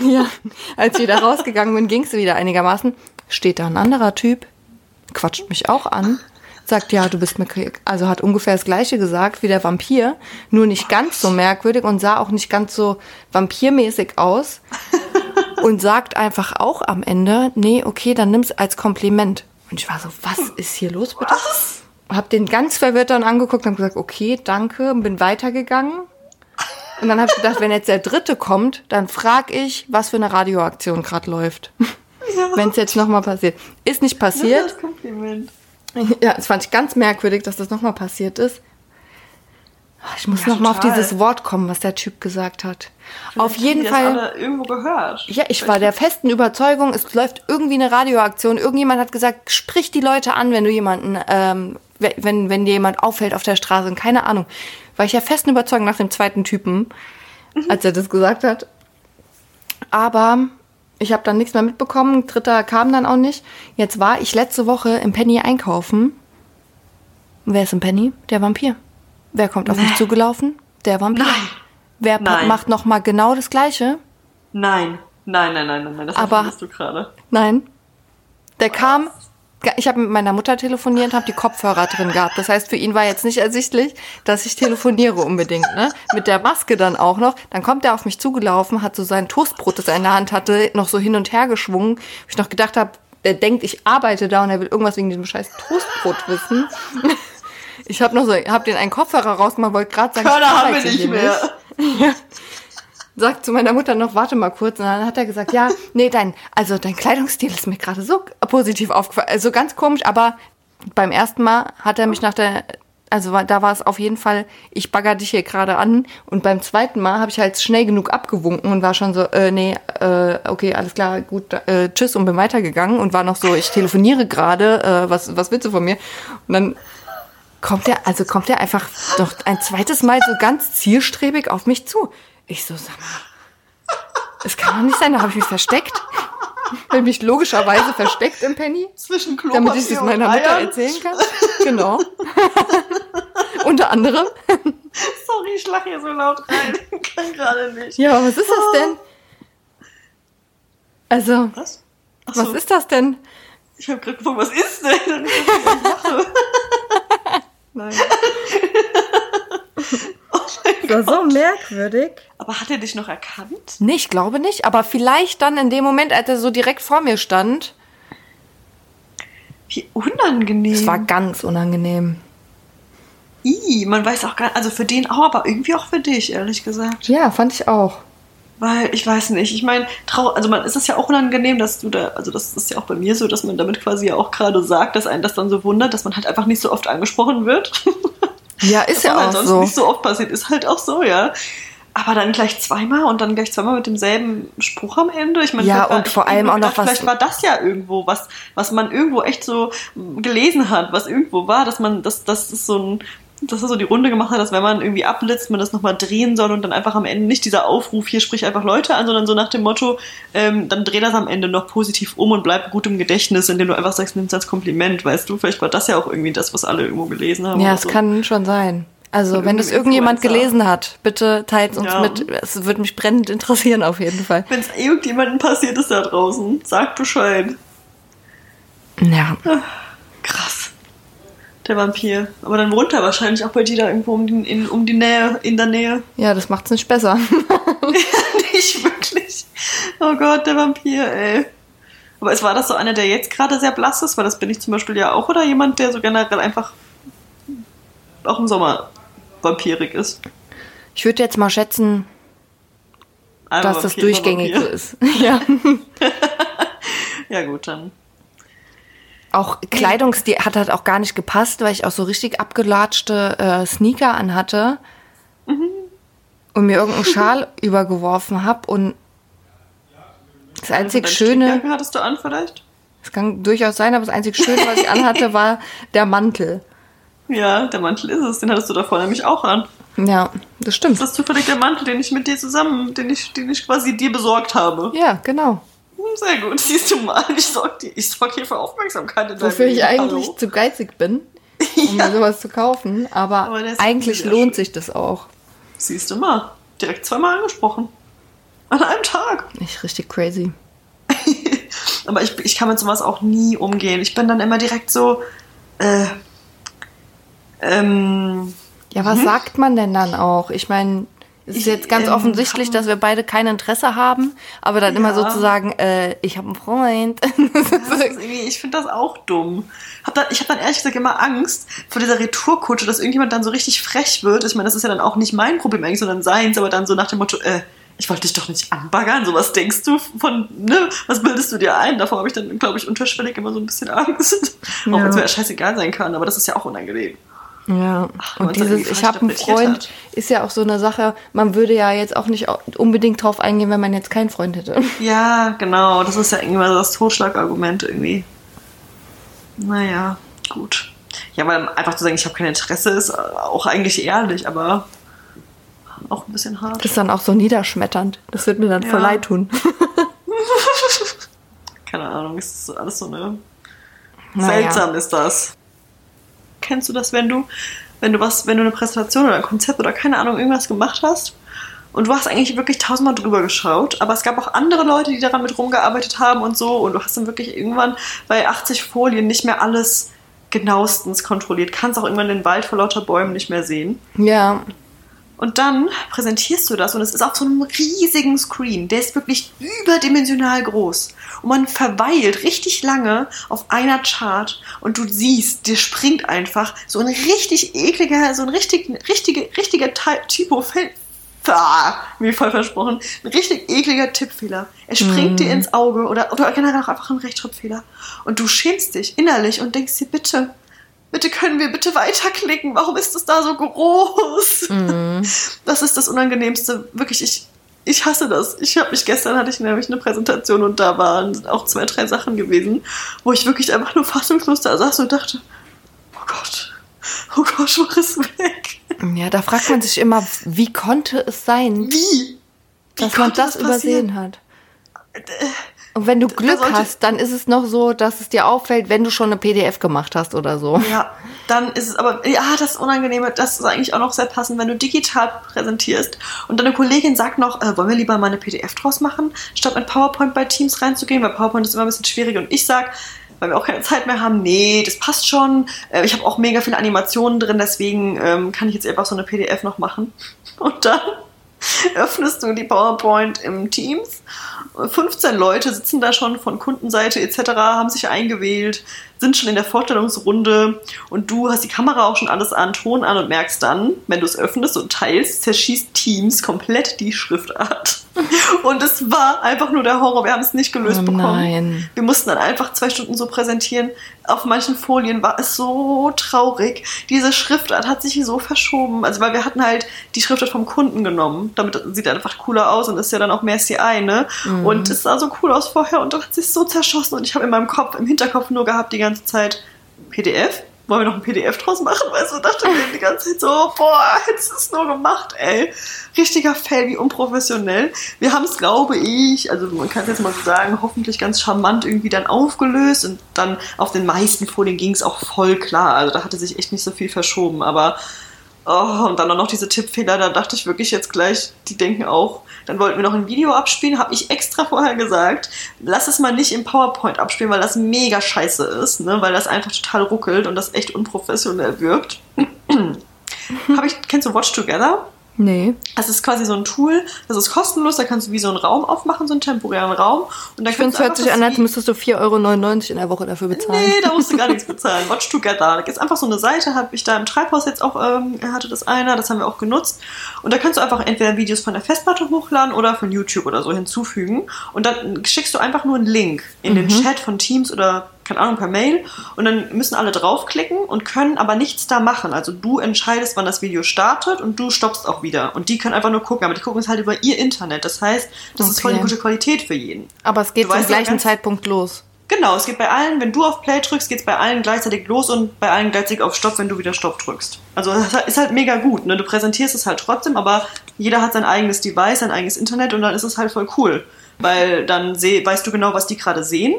Ja, als ich wieder rausgegangen bin, ging es wieder einigermaßen. Steht da ein anderer Typ, quatscht mich auch an, sagt, ja, du bist mir, also hat ungefähr das Gleiche gesagt wie der Vampir, nur nicht ganz so merkwürdig und sah auch nicht ganz so vampirmäßig aus und sagt einfach auch am Ende, nee, okay, dann nimm's als Kompliment. Und ich war so, was ist hier los bitte? Hab den ganz verwirrt dann angeguckt und gesagt, okay, danke, und bin weitergegangen. Und dann habe ich gedacht, wenn jetzt der dritte kommt, dann frag ich, was für eine Radioaktion gerade läuft. Wenn es jetzt nochmal passiert. Ist nicht passiert. Das Kompliment. Ja, das fand ich ganz merkwürdig, dass das nochmal passiert ist. Ich muss Ja, noch mal auf dieses Wort kommen, was der Typ gesagt hat. auf Vielleicht jeden haben die Fall. Irgendwo gehört. Ja, ich war der festen Überzeugung, es läuft irgendwie eine Radioaktion. Irgendjemand hat gesagt, sprich die Leute an, wenn du jemanden, ähm, we- wenn, wenn dir jemand auffällt auf der Straße. Und keine Ahnung. War ich ja festen Überzeugung nach dem zweiten Typen, als er das gesagt hat. Aber ich habe dann nichts mehr mitbekommen. Dritter kam dann auch nicht. Jetzt war ich letzte Woche im Penny einkaufen. Wer ist im Penny? Der Vampir. Wer kommt auf mich zugelaufen? Der Vampir. Nein. Wer Nein. macht noch mal genau das Gleiche? Nein, nein, nein, nein, nein, nein. Das Aber- du gerade. Nein. Der kam. Ich habe mit meiner Mutter telefoniert und habe die Kopfhörer drin gehabt. Das heißt, für ihn war jetzt nicht ersichtlich, dass ich telefoniere unbedingt. Ne? Mit der Maske dann auch noch. Dann kommt er auf mich zugelaufen, hat so sein Toastbrot, das er in der Hand hatte, noch so hin und her geschwungen. Wo ich noch gedacht habe, der denkt, ich arbeite da und er will irgendwas wegen diesem scheiß Toastbrot wissen. Ich habe noch so, habe den einen Kopfhörer rausgemacht, wollte gerade sagen, Körner ich haben wir arbeite nicht mehr. Sagt zu meiner Mutter noch, warte mal kurz. Und dann hat er gesagt, ja, nee, dein, also dein Kleidungsstil ist mir gerade so positiv aufgefallen. Also ganz komisch, aber beim ersten Mal hat er mich nach der, also da war es auf jeden Fall, ich bagger dich hier gerade an. Und beim zweiten Mal habe ich halt schnell genug abgewunken und war schon so, äh, nee, äh, okay, alles klar, gut, äh, tschüss und bin weitergegangen und war noch so, ich telefoniere gerade, äh, was, was willst du von mir? Und dann kommt er, also kommt er einfach doch ein zweites Mal so ganz zielstrebig auf mich zu. Ich so, sag mal, es kann doch nicht sein, da habe ich mich versteckt. Habe mich logischerweise versteckt im Penny, Zwischen Klopapier damit ich es meiner Mutter Eiern. erzählen kann. Genau. Unter anderem. Sorry, ich lache hier so laut rein. Kann gerade nicht. Ja, aber was ist das denn? Also, Was? was Achso, ist das denn? ich habe gerade gefragt, was ist denn? Und ich Nein. Das war so merkwürdig. Aber hat er dich noch erkannt? Nee, ich glaube nicht, aber vielleicht dann in dem Moment, als er so direkt vor mir stand. Wie unangenehm. Es war ganz unangenehm. I, man weiß auch gar also für den auch, aber irgendwie auch für dich, ehrlich gesagt. Ja, fand ich auch. Weil ich weiß nicht, ich meine, trau also man ist es ja auch unangenehm, dass du da, also das ist ja auch bei mir so, dass man damit quasi ja auch gerade sagt, dass einen das dann so wundert, dass man halt einfach nicht so oft angesprochen wird. Ja, ist ja was auch halt sonst so. nicht so oft passiert, ist halt auch so, ja. Aber dann gleich zweimal und dann gleich zweimal mit demselben Spruch am Ende. Ich meine, Ja, vielleicht war- und vor allem auch noch gedacht, was- Vielleicht war das ja irgendwo was, was man irgendwo echt so gelesen hat, was irgendwo war, dass man, dass das ist so ein, dass er so die Runde gemacht hat, dass wenn man irgendwie abblitzt, man das nochmal drehen soll und dann einfach am Ende nicht dieser Aufruf, hier sprich einfach Leute an, sondern so nach dem Motto, ähm, dann dreh das am Ende noch positiv um und bleib gut im Gedächtnis, indem du einfach sagst, nimm's als Kompliment, weißt du? Vielleicht war das ja auch irgendwie das, was alle irgendwo gelesen haben. Ja, es so. kann schon sein. Also, wenn das irgendjemand gelesen hat, bitte teilt uns Ja. mit. Es würde mich brennend interessieren, auf jeden Fall. Wenn es irgendjemandem passiert ist da draußen, sagt Bescheid. Ja. Krass. Der Vampir. Aber dann wohnt er wahrscheinlich auch bei dir da irgendwo um die, in, um die Nähe, in der Nähe. Ja, das macht's nicht besser. Nicht wirklich. Oh Gott, der Vampir, ey. Aber es war das so einer, der jetzt gerade sehr blass ist, weil das bin ich zum Beispiel ja auch, oder jemand, der so generell einfach auch im Sommer vampirig ist. Ich würde jetzt mal schätzen, Einmal dass das Vampir, immer durchgängig so Vampir. ist. Ja. Ja gut, dann. Auch Kleidungsstil hat halt auch gar nicht gepasst, weil ich auch so richtig abgelatschte äh, Sneaker anhatte und mir irgendeinen Schal übergeworfen habe und das einzig Deine Schöne, hattest du an vielleicht? es kann durchaus sein, aber das einzig Schöne, was ich anhatte, war der Mantel. Ja, der Mantel ist es. Den hattest du davor nämlich auch an. Ja, das stimmt. Das ist zufällig der Mantel, den ich mit dir zusammen, den ich, den ich quasi dir besorgt habe. Ja, genau. Hm, Sehr gut, siehst du mal. Ich sorg, dir, ich sorg hier für Aufmerksamkeit in Wofür ich eigentlich Hallo. zu geizig bin, um mir sowas zu kaufen. Aber, Aber eigentlich lohnt schön. sich das auch. Siehst du mal. Direkt zweimal angesprochen. An einem Tag. Nicht richtig crazy. Aber ich, ich kann mit sowas auch nie umgehen. Ich bin dann immer direkt so, äh, ähm, Ja, was sagt man denn dann auch? Ich meine, es ist Ich, jetzt ganz ähm, offensichtlich, dass wir beide kein Interesse haben, aber dann immer Ja. sozusagen, äh, ich habe einen Freund. irgendwie, ich finde das auch dumm. Hab dann, ich habe dann ehrlich gesagt immer Angst vor dieser Retourkutsche, dass irgendjemand dann so richtig frech wird. Ich meine, das ist ja dann auch nicht mein Problem eigentlich, sondern seins, aber dann so nach dem Motto, äh, ich wollte dich doch nicht anbaggern, so was denkst du von, ne, was bildest du dir ein? Davor habe ich dann, glaube ich, unterschwellig immer so ein bisschen Angst. Auch Ja. wenn es mir ja scheißegal sein kann, aber das ist ja auch unangenehm. Ja, man's und dieses, irgendwie ich habe einen Freund, hat. ist ja auch so eine Sache, man würde ja jetzt auch nicht unbedingt drauf eingehen, wenn man jetzt keinen Freund hätte. Ja, genau, das ist ja irgendwann das Totschlagargument irgendwie. Naja, gut. Ja, weil einfach zu sagen, ich habe kein Interesse, ist auch eigentlich ehrlich, aber auch ein bisschen hart. Das ist dann auch so niederschmetternd. Das wird mir dann voll Ja. leid tun. Keine Ahnung, ist alles so eine. Naja. Seltsam ist das. Kennst du das, wenn du, wenn du was, wenn du eine Präsentation oder ein Konzept oder keine Ahnung, irgendwas gemacht hast und du hast eigentlich wirklich tausendmal drüber geschaut, aber es gab auch andere Leute, die daran mit rumgearbeitet haben und so und du hast dann wirklich irgendwann bei 80 Folien nicht mehr alles genauestens kontrolliert, kannst auch irgendwann den Wald vor lauter Bäumen nicht mehr sehen. Ja, Und dann präsentierst du das und es ist auf so einem riesigen Screen. Der ist wirklich überdimensional groß. Und man verweilt richtig lange auf einer Chart und du siehst, dir springt einfach so ein richtig ekliger, so ein richtig, richtige, richtiger Ty- Typo fällt. Ah, mir voll versprochen. Ein richtig ekliger Tippfehler. Er springt dir ins Auge oder, oder generell auch einfach ein Rechtschreibfehler. Und du schämst dich innerlich und denkst dir, bitte, bitte können wir bitte weiterklicken. Warum ist es da so groß? Das ist das Unangenehmste. Wirklich, ich, ich hasse das. Ich habe mich gestern hatte ich nämlich eine Präsentation und da waren auch zwei, drei Sachen gewesen, wo ich wirklich einfach nur fassungslos da saß und dachte, oh Gott, oh Gott, mach es weg. ja, da fragt man sich immer, wie konnte es sein, Wie? Wie dass man das passieren? übersehen hat? Und wenn du Glück sollte- hast, dann ist es noch so, dass es dir auffällt, wenn du schon eine PDF gemacht hast oder so. Ja, dann ist es aber, ja, das Unangenehme, das ist eigentlich auch noch sehr passend, wenn du digital präsentierst und deine Kollegin sagt noch, äh, wollen wir lieber mal eine PDF draus machen, statt mit PowerPoint bei Teams reinzugehen, weil PowerPoint ist immer ein bisschen schwierig und ich sag, weil wir auch keine Zeit mehr haben, nee, das passt schon. Äh, ich habe auch mega viele Animationen drin, deswegen ähm, kann ich jetzt einfach so eine PDF noch machen. Und dann öffnest du die PowerPoint im Teams. 15 Leute sitzen da schon von Kundenseite etc., haben sich eingewählt. sind schon in der Vorstellungsrunde und du hast die Kamera auch schon alles an, Ton an und merkst dann, wenn du es öffnest und teilst, zerschießt Teams komplett die Schriftart. Und es war einfach nur der Horror. Wir haben es nicht gelöst Oh bekommen. nein. Wir mussten dann einfach zwei Stunden so präsentieren. Auf manchen Folien war es so traurig. Diese Schriftart hat sich so verschoben. Also, weil wir hatten halt die Schriftart vom Kunden genommen. Damit sieht er einfach cooler aus und ist ja dann auch mehr CI, ne? Und es sah so cool aus vorher und dann hat sich so zerschossen. Und ich habe in meinem Kopf, im Hinterkopf nur gehabt die ganze Zeit PDF. Wollen wir noch ein PDF draus machen? Weißt du, dachte mir die ganze Zeit so, boah, hättest du es nur gemacht, ey. Richtiger Fail, wie unprofessionell. Wir haben es, glaube ich, also man kann es jetzt mal so sagen, hoffentlich ganz charmant irgendwie dann aufgelöst und dann auf den meisten Folien ging es auch voll klar. Also da hatte sich echt nicht so viel verschoben, aber Oh, und dann auch noch diese Tippfehler, da dachte ich wirklich jetzt gleich, die denken auch, dann wollten wir noch ein Video abspielen, habe ich extra vorher gesagt, lass es mal nicht im PowerPoint abspielen, weil das mega scheiße ist, ne? weil das einfach total ruckelt und das echt unprofessionell wirkt. Hab ich, kennst du Watch Together? Nee. Das ist quasi so ein Tool, das ist kostenlos, da kannst du wie so einen Raum aufmachen, so einen temporären Raum. Und dann Ich finde, es hört sich an, als müsstest du 4,99 Euro in der Woche dafür bezahlen. Nee, da musst du gar nichts bezahlen. Watch Together. Da ist einfach so eine Seite, habe ich da im Treibhaus jetzt auch, ähm, hatte das einer, das haben wir auch genutzt. Und da kannst du einfach entweder Videos von der Festplatte hochladen oder von YouTube oder so hinzufügen. Und dann schickst du einfach nur einen Link in den Chat von Teams oder keine Ahnung, per Mail. Und dann müssen alle draufklicken und können aber nichts da machen. Also du entscheidest, wann das Video startet und du stoppst auch wieder. Und die können einfach nur gucken. Aber die gucken es halt über ihr Internet. Das heißt, das ist voll die Okay. gute Qualität für jeden. Aber es geht Du zum ja gleichen ganz- Zeitpunkt los. Genau, es geht bei allen, wenn du auf Play drückst, geht es bei allen gleichzeitig los und bei allen gleichzeitig auf Stopp, wenn du wieder Stopp drückst. Also das ist halt mega gut, ne? Du präsentierst es halt trotzdem, aber jeder hat sein eigenes Device, sein eigenes Internet und dann ist es halt voll cool. Weil dann weißt du genau, was die gerade sehen.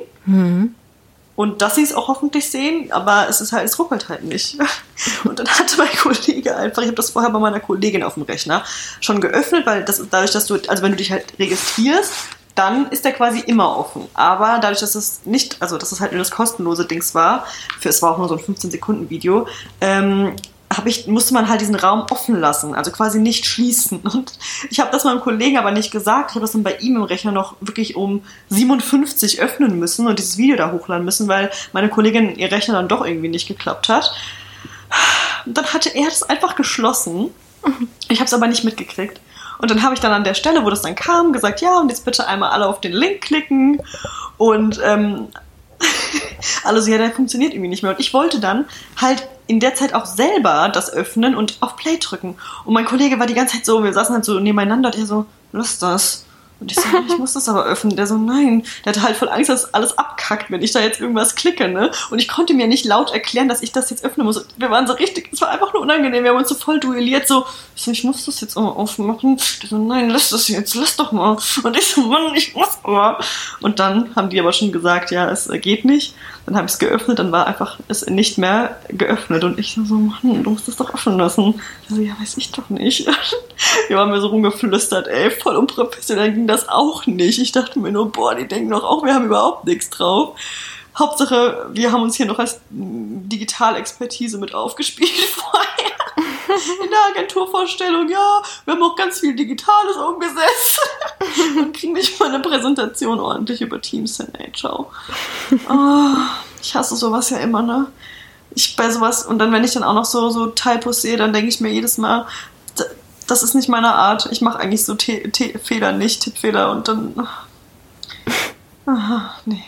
Und dass sie es auch hoffentlich sehen, aber es ist halt, es ruckelt halt nicht. Und dann hatte mein Kollege einfach, ich habe das vorher bei meiner Kollegin auf dem Rechner schon geöffnet, weil das dadurch, dass du, also wenn du dich halt registrierst, dann ist der quasi immer offen. Aber dadurch, dass es nicht, also dass es halt nur das kostenlose Dings war, für es war auch nur so ein 15-Sekunden-Video, ähm, ich, musste man halt diesen Raum offen lassen, also quasi nicht schließen. Und ich habe das meinem Kollegen aber nicht gesagt. Ich habe das dann bei ihm im Rechner noch wirklich um 57 öffnen müssen und dieses Video da hochladen müssen, weil meine Kollegin ihr Rechner dann doch irgendwie nicht geklappt hat. Und dann hatte er das einfach geschlossen. Ich habe es aber nicht mitgekriegt. Und dann habe ich dann an der Stelle, wo das dann kam, gesagt, ja, und jetzt bitte einmal alle auf den Link klicken. Und ähm, alle ja, der funktioniert irgendwie nicht mehr. Und ich wollte dann halt in der Zeit auch selber das öffnen und auf Play drücken. Und mein Kollege war die ganze Zeit so, wir saßen halt so nebeneinander und er so, lass das. Und ich so, ich muss das aber öffnen. Der so, nein. Der hatte halt voll Angst, dass alles abkackt, wenn ich da jetzt irgendwas klicke, ne? Und ich konnte mir nicht laut erklären, dass ich das jetzt öffnen muss. Wir waren so richtig, es war einfach nur unangenehm. Wir haben uns so voll duelliert, so, ich so, ich muss das jetzt auch aufmachen. Der so, nein, lass das jetzt, lass doch mal. Und ich so, Mann, ich muss aber. Und dann haben die aber schon gesagt, ja, es geht nicht. Dann habe ich es geöffnet, dann war einfach es nicht mehr geöffnet. Und ich so, Mann, du musst das doch öffnen lassen. Ich so, ja, weiß ich doch nicht. Wir haben mir so rumgeflüstert, ey, voll unprofessionell ging das auch nicht. Ich dachte mir nur, boah, die denken doch auch, wir haben überhaupt nichts drauf. Hauptsache, wir haben uns hier noch als Digitalexpertise mit aufgespielt vorher. In der Agenturvorstellung, ja, wir haben auch ganz viel Digitales umgesetzt. Und kriegen nicht mal eine Präsentation ordentlich über Teams in HR. Oh, ich hasse sowas ja immer, ne? Ich bei sowas, und dann, wenn ich dann auch noch so, so Typos sehe, dann denke ich mir jedes Mal, das ist nicht meine Art. Ich mache eigentlich so T T Fehler nicht, Tippfehler und dann. Aha, nee.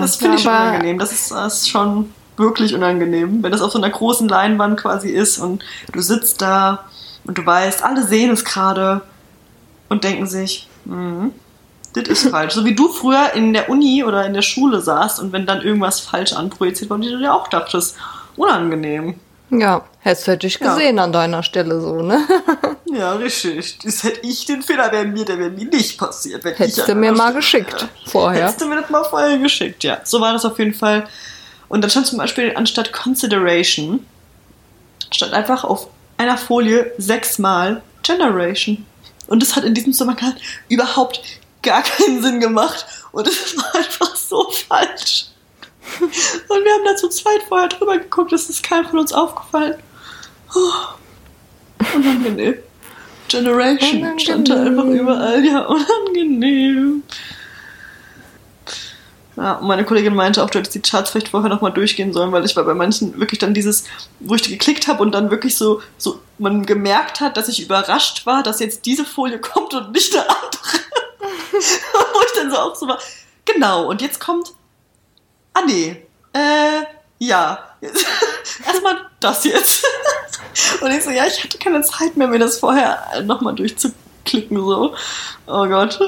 Das finde ich schon unangenehm. Das ist, das ist schon wirklich unangenehm, wenn das auf so einer großen Leinwand quasi ist und du sitzt da und du weißt, alle sehen es gerade und denken sich, hm, das ist falsch. So wie du früher in der Uni oder in der Schule saßt und wenn dann irgendwas falsch anprojiziert wurde, du dir auch dachtest, unangenehm. Ja, hättest du dich Ja. gesehen an deiner Stelle so, ne? Ja, richtig. Das hätte ich den Fehler, wäre mir, der wäre mir nicht passiert. ich Hättest du mir mal Stelle geschickt wäre. vorher. Hättest du mir das mal vorher geschickt, ja. So war das auf jeden Fall. Und dann stand zum Beispiel anstatt Consideration, stand einfach auf einer Folie sechsmal Generation. Und das hat in diesem Zusammenhang überhaupt gar keinen Sinn gemacht. Und es war einfach so falsch. Und wir haben da zu zweit vorher drüber geguckt, das ist keinem von uns aufgefallen. Oh, unangenehm. Generation stand da einfach Unangenehm. überall. Ja, unangenehm. Ja, und meine Kollegin meinte auch, du hättest die Charts vielleicht vorher nochmal durchgehen sollen, weil ich war bei manchen wirklich dann dieses, wo ich geklickt habe und dann wirklich so, so man gemerkt hat, dass ich überrascht war, dass jetzt diese Folie kommt und nicht eine andere. wo ich dann so auch so war, genau, und jetzt kommt, ah nee, äh, ja, erstmal das jetzt. und ich so, ja, ich hatte keine Zeit mehr, mir das vorher nochmal durchzuklicken, so. Oh Gott.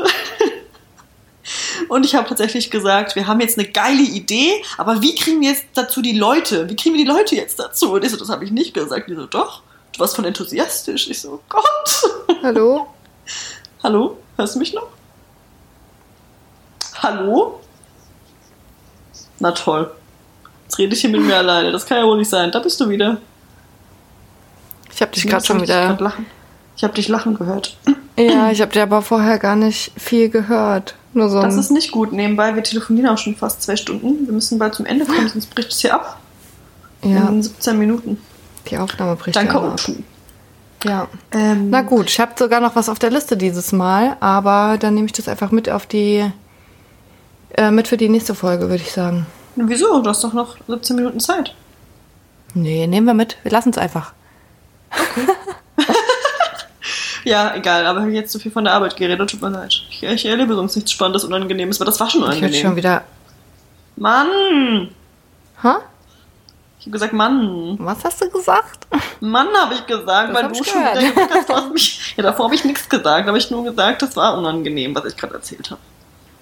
Und ich habe tatsächlich gesagt, wir haben jetzt eine geile Idee, aber wie kriegen wir jetzt dazu die Leute? Wie kriegen wir die Leute jetzt dazu? Und ich so, das habe ich nicht gesagt. Die so, doch, du warst von enthusiastisch. Ich so, Gott. Hallo? Hallo? Hörst du mich noch? Hallo? Na toll. Jetzt rede ich hier mit mir alleine. Das kann ja wohl nicht sein. Da bist du wieder. Ich habe dich gerade schon wieder. Ich habe dich lachen gehört. Ja, ich habe dir aber vorher gar nicht viel gehört. Nur so Das ist nicht gut. Nebenbei, wir telefonieren auch schon fast zwei Stunden. Wir müssen bald zum Ende kommen, sonst bricht es hier ab. ja, In 17 Minuten. die Aufnahme bricht Danke, ab. Otu. Ja. Ähm, Na gut, ich habe sogar noch was auf der Liste dieses Mal, aber dann nehme ich das einfach mit auf die äh, mit für die nächste Folge, würde ich sagen. Wieso? Du hast doch noch 17 Minuten Zeit. Nee, nehmen wir mit. Wir lassen es einfach. Ja, egal, aber ich jetzt zu viel von der Arbeit geredet, tut mir leid. Ich, ich erlebe sonst nichts Spannendes, Unangenehmes, aber das war schon Ich unangenehm. schon wieder. Mann! Hä? Ich habe gesagt, Mann. Was hast du gesagt? Mann, habe ich gesagt, Das weil du ich schon wieder gesagt hast, du hast mich. Ja, davor habe ich nichts gesagt, habe ich nur gesagt, das war unangenehm, was ich gerade erzählt habe.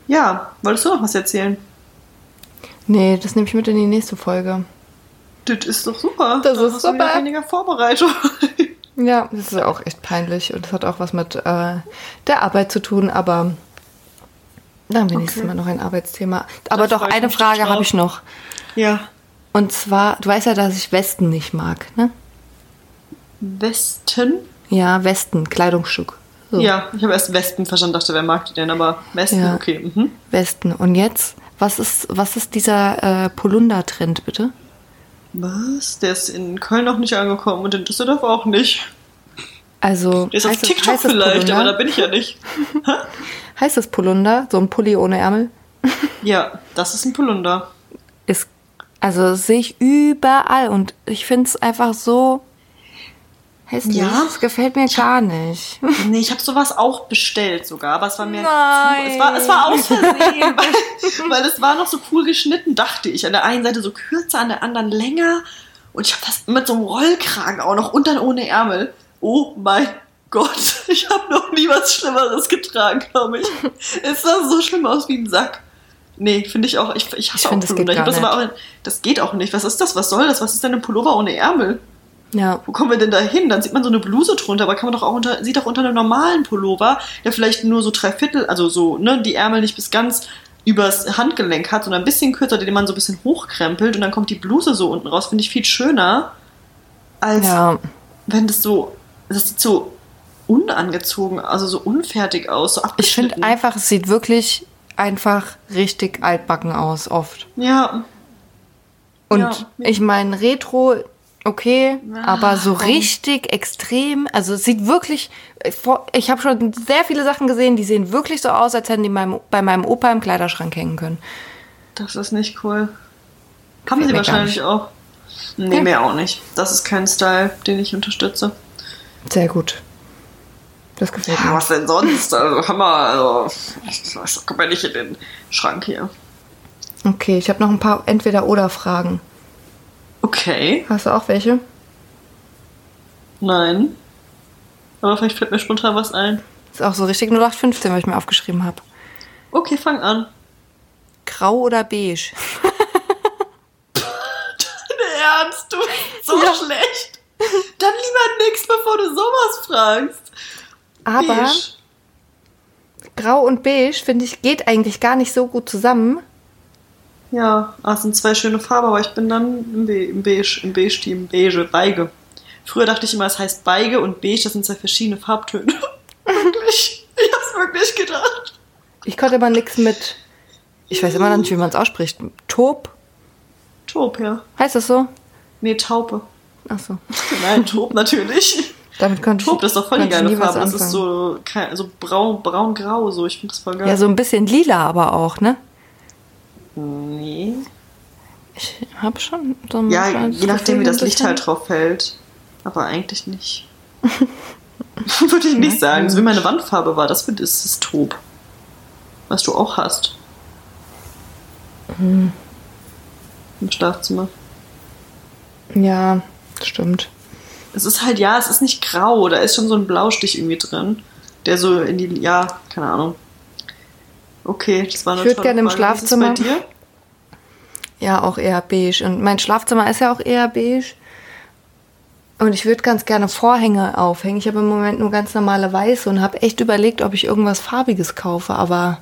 Ja, wolltest du noch was erzählen? Nee, das nehme ich mit in die nächste Folge. Das ist doch super. Das Dann ist hast du super. weniger Vorbereitung. Ja, das ist auch echt peinlich und das hat auch was mit äh, der Arbeit zu tun, aber dann wenigstens Okay. mal noch ein Arbeitsthema. Aber Da doch eine Frage habe ich noch. ja. Und zwar, du weißt ja, dass ich Westen nicht mag, ne? Westen? Ja, Westen, Kleidungsstück. So. Ja, ich habe erst Wespen verstanden, dachte, wer mag die denn, aber Westen, Ja. okay. Mhm. Westen. Und jetzt, was ist, was ist dieser äh, Polunder-Trend, bitte? Was? Der ist in Köln noch nicht angekommen und in Düsseldorf auch nicht. Also, Der ist auf TikTok es vielleicht, Polunder? aber da bin ich ja nicht. Heißt es Polunder? So ein Pulli ohne Ärmel? Ja, das ist ein Polunder. Ist, also das sehe ich überall und ich finde es einfach so hässlich. Ja? Das gefällt mir gar nicht. Nee, ich habe sowas auch bestellt sogar, aber es war mir Nein. zu, es war, es war aus Versehen, weil, weil es war noch so cool geschnitten, dachte ich. An der einen Seite so kürzer, an der anderen länger und ich habe das mit so einem Rollkragen auch noch und dann ohne Ärmel. Oh mein Gott, ich habe noch nie was Schlimmeres getragen, glaube ich. Es sah so schlimm aus wie ein Sack. Nee, finde ich auch. Ich, ich hasse Ich auch das geht Pullover. Ich das, auch, das geht auch nicht. Was ist das? Was soll das? Was ist denn ein Pullover ohne Ärmel? Ja. Wo kommen wir denn da hin? Dann sieht man so eine Bluse drunter, aber kann man doch auch unter, sieht doch unter einem normalen Pullover, der vielleicht nur so drei Viertel, also so, ne, die Ärmel nicht bis ganz übers Handgelenk hat, sondern ein bisschen kürzer, den man so ein bisschen hochkrempelt und dann kommt die Bluse so unten raus, finde ich viel schöner, als Ja. wenn das so, das sieht so unangezogen, also so unfertig aus, so Ich finde einfach, es sieht wirklich einfach richtig altbacken aus, oft. Ja, Und Ja. ich meine, Retro, okay, Ah, aber so komm. richtig extrem, also es sieht wirklich, ich habe schon sehr viele Sachen gesehen, die sehen wirklich so aus, als hätten die meinem, bei meinem Opa im Kleiderschrank hängen können. das ist nicht cool. Haben Gefällt sie wahrscheinlich auch. Nee, Ja. mir auch nicht. Das ist kein Style, den ich unterstütze. Sehr gut. Das gefällt Ja, mir. was denn sonst? Also, Hammer, also, das kommt ja nicht in den Schrank hier. Okay, ich habe noch ein paar Entweder-Oder-Fragen. Okay, Hast du auch welche? nein. Aber vielleicht fällt mir spontan was ein. Ist auch so richtig 0815, was ich mir aufgeschrieben habe. Okay, fang an. Grau oder beige? Dein Ernst, du bist so Ja. schlecht. Dann lieber nix, bevor du sowas fragst. Aber Beige. Grau und beige, finde ich, geht eigentlich gar nicht so gut zusammen. Ja, ah, es sind zwei schöne Farben, aber ich bin dann im, Be im Beige, im Beige-Team. Beige, Beige. Früher dachte ich immer, es heißt Beige und Beige, das sind zwei verschiedene Farbtöne. wirklich. Ich hab's wirklich gedacht. Ich konnte aber nichts mit. Ich weiß immer noch nicht, wie man es ausspricht. Taub? Taub, ja. Heißt das so? Nee, Taupe. Ach so. Nein, Taub natürlich. Damit konnte ich. Taub, das ist doch voll die geile Farbe. Das ist so, so braun, braun-grau, so. Ich finde das voll geil. Ja, so ein bisschen lila aber auch, ne? Nee. Ich habe schon so ein Ja, je nachdem, wie das Licht halt drauf fällt. Aber eigentlich nicht. Würde ich nicht sagen. So wie meine Wandfarbe war, das ist es Taub. Was du auch hast. Hm. Im Schlafzimmer. Ja, stimmt. Es ist halt, ja, es ist nicht grau, da ist schon so ein Blaustich irgendwie drin. Der so in die, ja, keine Ahnung. Okay, das war eine Ich würd tolle gerne im Schlafzimmer- bei dir? Ja, auch eher beige. Und mein Schlafzimmer ist ja auch eher beige. Und ich würde ganz gerne Vorhänge aufhängen. Ich habe im Moment nur ganz normale weiße und habe echt überlegt, ob ich irgendwas Farbiges kaufe. Aber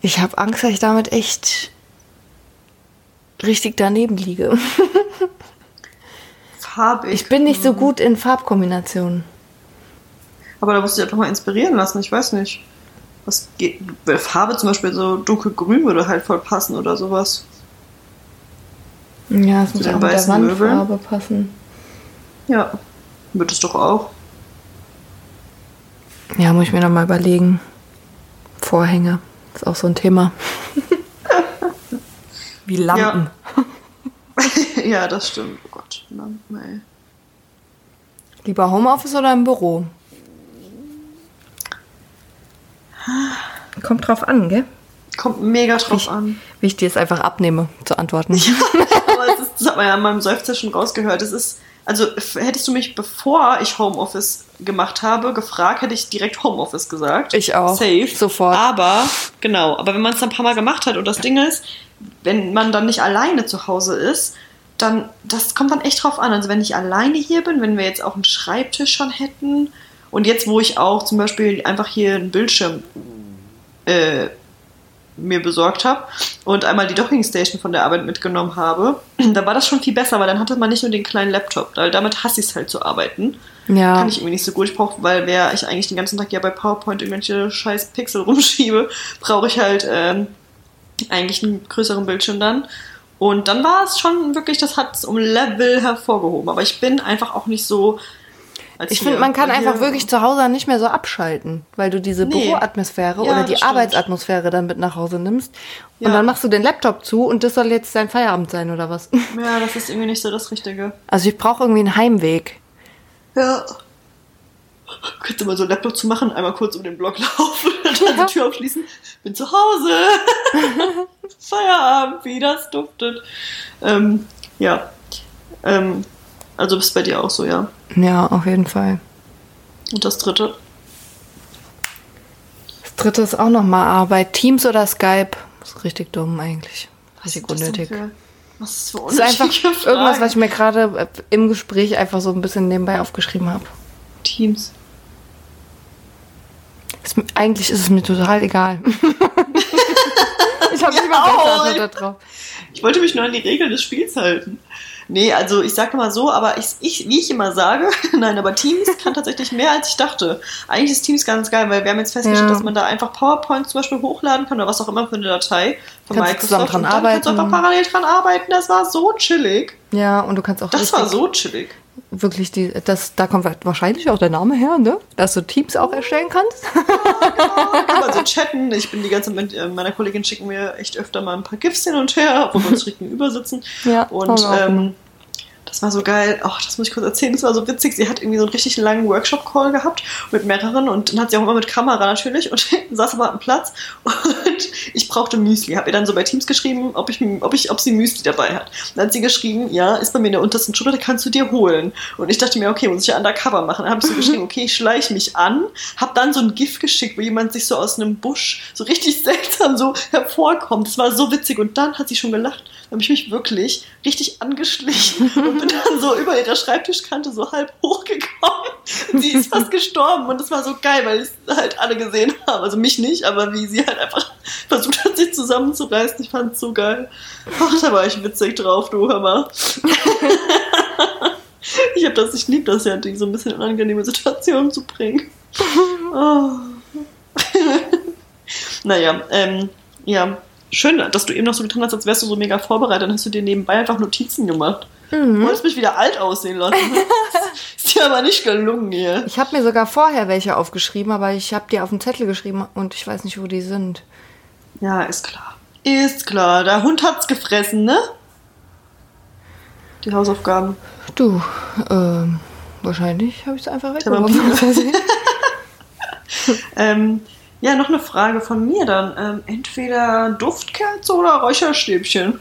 ich habe Angst, dass ich damit echt richtig daneben liege. Farbig. Ich bin nicht so gut in Farbkombinationen. Aber da musst du dich doch mal inspirieren lassen, ich weiß nicht. Was geht. Farbe zum Beispiel so dunkelgrün würde halt voll passen oder sowas. Ja, es muss auch mit der? Wandfarbe passen. Ja. Wird es doch auch. Ja, muss ich mir noch mal überlegen. Vorhänge ist auch so ein Thema. Wie Lampen. ja, das stimmt. Oh Gott. Lampen, ey. Lieber Homeoffice oder im Büro? Kommt drauf an, gell? Kommt mega drauf Ich- an. Wie ich dir es einfach abnehme, zu antworten. Aber es ist, das hat man ja an meinem Seufzer schon rausgehört. Es ist, also hättest du mich, bevor ich Homeoffice gemacht habe, gefragt, hätte ich direkt Homeoffice gesagt. Ich auch. Safe. Sofort. Aber, genau, aber wenn man es dann ein paar Mal gemacht hat und das Ding ist, wenn man dann nicht alleine zu Hause ist, dann, das kommt dann echt drauf an. Also wenn ich alleine hier bin, wenn wir jetzt auch einen Schreibtisch schon hätten und jetzt, wo ich auch zum Beispiel einfach hier einen Bildschirm äh, mir besorgt habe und einmal die Dockingstation von der Arbeit mitgenommen habe, da war das schon viel besser, weil dann hatte man nicht nur den kleinen Laptop, weil damit hasse ich es halt zu arbeiten. Ja. Kann ich irgendwie nicht so gut. Ich brauche, weil wer ich eigentlich den ganzen Tag ja bei PowerPoint irgendwelche scheiß Pixel rumschiebe, brauche ich halt ähm, eigentlich einen größeren Bildschirm dann. Und dann war es schon wirklich, das hat es um Level hervorgehoben. Aber ich bin einfach auch nicht so. Ich finde, man kann einfach wirklich zu Hause nicht mehr so abschalten, weil du diese Nee. Büroatmosphäre Ja, oder die. Arbeitsatmosphäre dann mit nach Hause nimmst. Und Ja. dann machst du den Laptop zu und das soll jetzt dein Feierabend sein oder was? Ja, das ist irgendwie nicht so das Richtige. Also ich brauche irgendwie einen Heimweg. Ja. Könntest du mal so einen Laptop zu machen, einmal kurz um den Block laufen und dann Ja. die Tür aufschließen. Bin zu Hause. Feierabend, wie das duftet. Ähm, ja. Ähm, also bist bei dir auch so, ja. Ja, auf jeden Fall. Und das dritte? Das dritte ist auch nochmal Arbeit. Teams oder Skype. ist richtig dumm eigentlich. Richtig Was ist das unnötig. für- Was ist für Das ist einfach Fragen? irgendwas, was ich mir gerade äh, im Gespräch einfach so ein bisschen nebenbei aufgeschrieben habe. Teams. Ist, eigentlich ist es mir total egal. ich habe nicht mal auch. Antwort drauf. Ich wollte mich nur an die Regeln des Spiels halten. Nee, also ich sage mal so, aber ich, ich, wie ich immer sage, nein, aber Teams kann tatsächlich mehr als ich dachte. Eigentlich ist Teams ganz geil, weil wir haben jetzt festgestellt, Ja. dass man da einfach PowerPoint zum Beispiel hochladen kann oder was auch immer für eine Datei von Kannst du zusammen Microsoft. dran und dann kannst du arbeiten. einfach parallel dran arbeiten. Das war so chillig. Ja, und du kannst auch Das war so chillig. wirklich die, das, da kommt wahrscheinlich auch der Name her, ne? Dass du Teams auch erstellen kannst. Da kann man so chatten. Ich bin die ganze Zeit mit äh, meiner Kollegin schicken mir echt öfter mal ein paar GIFs hin und her, wo wir uns gegenüber sitzen. Ja, Und ähm, das war so geil. Oh, das muss ich kurz erzählen. Das war so witzig. Sie hat irgendwie so einen richtig langen Workshop-Call gehabt mit mehreren und dann hat sie auch immer mit Kamera natürlich und saß aber am Platz und ich brauchte Müsli. Hab ihr dann so bei Teams geschrieben, ob, ich, ob, ich, ob sie Müsli dabei hat. Dann hat sie geschrieben, ja, ist bei mir in der untersten Schublade, kannst du dir holen. Und ich dachte mir, okay, muss ich ja undercover machen. Dann habe ich so geschrieben, okay, ich schleiche mich an, hab dann so ein GIF geschickt, wo jemand sich so aus einem Busch so richtig seltsam so hervorkommt. Das war so witzig und dann hat sie schon gelacht. Habe ich mich wirklich richtig angeschlichen und bin dann so über ihre Schreibtischkante so halb hochgekommen. Sie ist fast gestorben und das war so geil, weil es halt alle gesehen haben. Also mich nicht, aber wie sie halt einfach versucht hat, sich zusammenzureißen. Ich fand es so geil. Ach, da war ich witzig drauf, du hör mal. Ich hab das, ich liebe das ja, die so ein bisschen in unangenehme Situationen zu bringen. Oh. naja, ähm, ja. Schön, dass du eben noch so getan hast, als wärst du so mega vorbereitet. Dann hast du dir nebenbei einfach Notizen gemacht. Mhm. Du wolltest mich wieder alt aussehen lassen. Ist dir aber nicht gelungen hier. Ich habe mir sogar vorher welche aufgeschrieben, aber ich habe die auf den Zettel geschrieben und ich weiß nicht, wo die sind. Ja, ist klar. Ist klar, der Hund hat's gefressen, ne? Die Hausaufgaben. Du, ähm, wahrscheinlich habe ich es einfach weggeworfen. Ähm, ja, noch eine Frage von mir dann. Ähm, entweder Duftkerze oder Räucherstäbchen?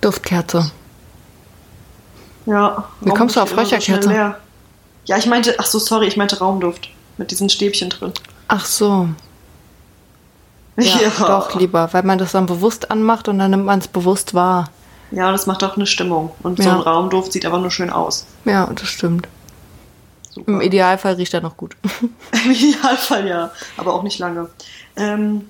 Duftkerze. Ja. Wie kommst du auf Räucherkerze? Ja, ich meinte, ach so, sorry, ich meinte Raumduft. Mit diesen Stäbchen drin. Ach so. Ja, doch, lieber, weil man das dann bewusst anmacht und dann nimmt man es bewusst wahr. Ja, das macht auch eine Stimmung. Und so Ja. ein Raumduft sieht einfach nur schön aus. Ja, das stimmt. Super. Im Idealfall riecht er noch gut. Im Idealfall ja, aber auch nicht lange. Ähm,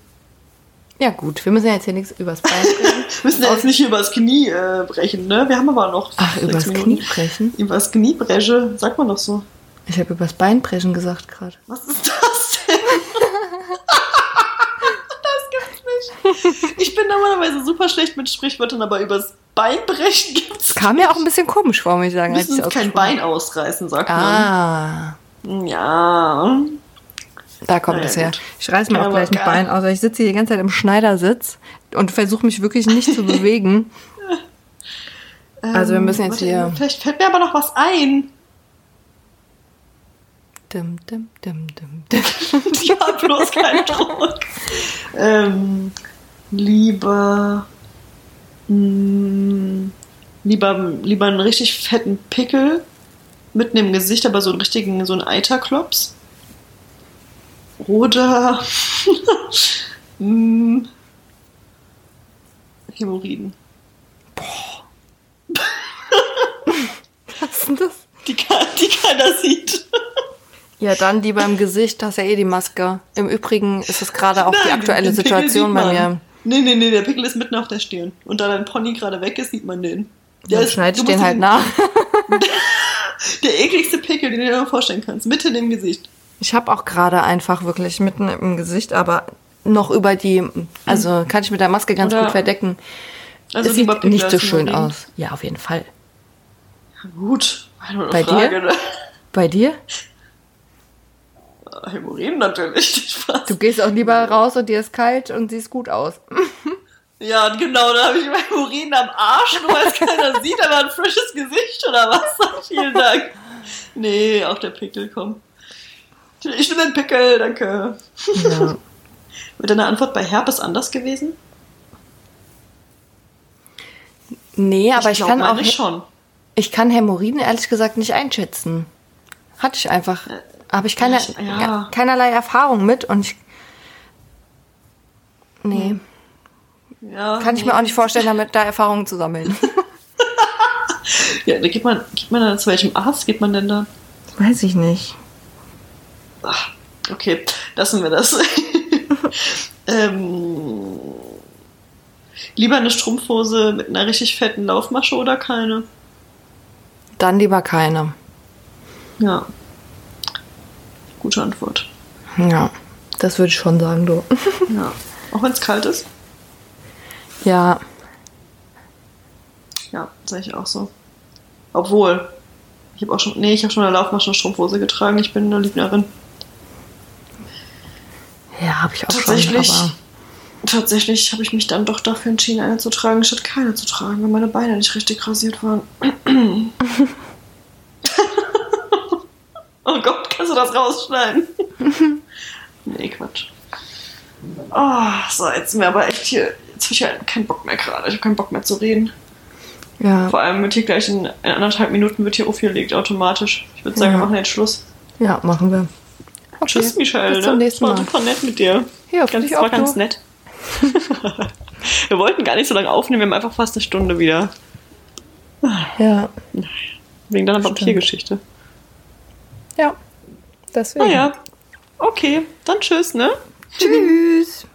Ja, gut, wir müssen ja jetzt hier nichts übers Bein reden. müssen ja jetzt nicht übers Knie äh, brechen, ne? Wir haben aber noch. Ach, übers Minuten. Knie brechen? Übers Knie breche, sagt man doch so. Ich habe übers Bein brechen gesagt gerade. Was ist das denn? das gibt's nicht. Ich bin normalerweise super schlecht mit Sprichwörtern, aber übers Bein brechen gibt's. Kam mir auch ein bisschen komisch vor, muss ich sagen. Müssen ich uns kein Bein ausreißen, sagt Ah, man. Ja. da kommt ja, es her. Ich reiß mir Ja, auch gleich ein. Bein aus. Ich sitze hier die ganze Zeit im Schneidersitz und versuche mich wirklich nicht zu bewegen. Also wir müssen jetzt Ähm, warte, hier- Vielleicht fällt mir aber noch was ein. Dim, dim, dim, dim, dim. Ja, bloß kein Druck. ähm, lieber, mh, lieber, lieber einen richtig fetten Pickel mitten im Gesicht, aber so einen richtigen, so einen Eiterklops. Oder mh, Hämorrhoiden. Was ist denn das? Die, die keiner sieht. Ja, dann lieber im Gesicht, hast ja eh die Maske. Im Übrigen ist es gerade auch die Nein, aktuelle den Pickel Situation bei mir. Nee, nee, nee, der Pickel ist mitten auf der Stirn. Und da dein Pony gerade weg ist, sieht man den. Der, Dann ist, schneide ich du den halt dir nach. Der ekligste Pickel, den du dir vorstellen kannst. Mitten im Gesicht. Ich habe auch gerade einfach wirklich mitten im Gesicht, aber noch über die, also kann ich mit der Maske ganz Oder- gut verdecken. Also es sieht nicht so schön aus. Ja, auf jeden Fall. Gut. Eine Bei dir? Frage, Ne? Bei dir? Hämorrhoiden natürlich. Du gehst auch lieber raus und dir ist kalt und siehst gut aus. Ja, genau, da habe ich immer Hämorrhoiden am Arsch, nur weil es keiner sieht, aber ein frisches Gesicht oder was? Vielen Dank. Nee, auch der Pickel, komm. Ich nehme den Pickel, danke. Ja. Wäre deine Antwort bei Herpes anders gewesen? Nee, aber ich, glaub, kann auch, schon. ich kann Hämorrhoiden ehrlich gesagt nicht einschätzen. Hatte ich einfach. Habe ich keine, ja. ja, keinerlei Erfahrung mit und ich, nee, Ja, kann ich mir auch nicht vorstellen, damit da Erfahrungen zu sammeln. Ja, da geht man, geht man dann zu welchem Arzt geht man denn da? Weiß ich nicht. Ach, okay, lassen wir das. ähm, lieber eine Strumpfhose mit einer richtig fetten Laufmasche oder keine? Dann lieber keine. Ja. Gute Antwort. Ja, das würde ich schon sagen, du. Ja. Auch wenn es kalt ist? Ja, Ja, sage ich auch so. Obwohl, ich habe auch schon, nee, ich habe schon eine Laufmasche und Strumpfhose getragen. Ich bin eine Lügnerin. ja, habe ich auch Tatsächlich, schon. Tatsächlich habe ich mich dann doch dafür entschieden, eine zu tragen, statt keine zu tragen, weil meine Beine nicht richtig rasiert waren. oh Gott, kannst du das rausschneiden? nee, Quatsch. Oh, so, jetzt sind wir aber echt hier. Jetzt habe ich halt keinen Bock mehr gerade. Ich habe keinen Bock mehr zu reden. ja, Vor allem wird hier gleich in, in anderthalb Minuten wird hier aufgelegt automatisch. Ich würde sagen, Ja. wir machen jetzt Schluss. ja, machen wir. Okay. Tschüss, Michelle. Bis zum ne? nächsten Das war Mal. super nett mit dir. Ja, Ganz, ich das war auch. ganz nett. wir wollten gar nicht so lange aufnehmen, wir haben einfach fast eine Stunde wieder. Ja, Wegen deiner Stimmt. Ja. Deswegen. Naja. Okay, dann tschüss, ne? Tschüss.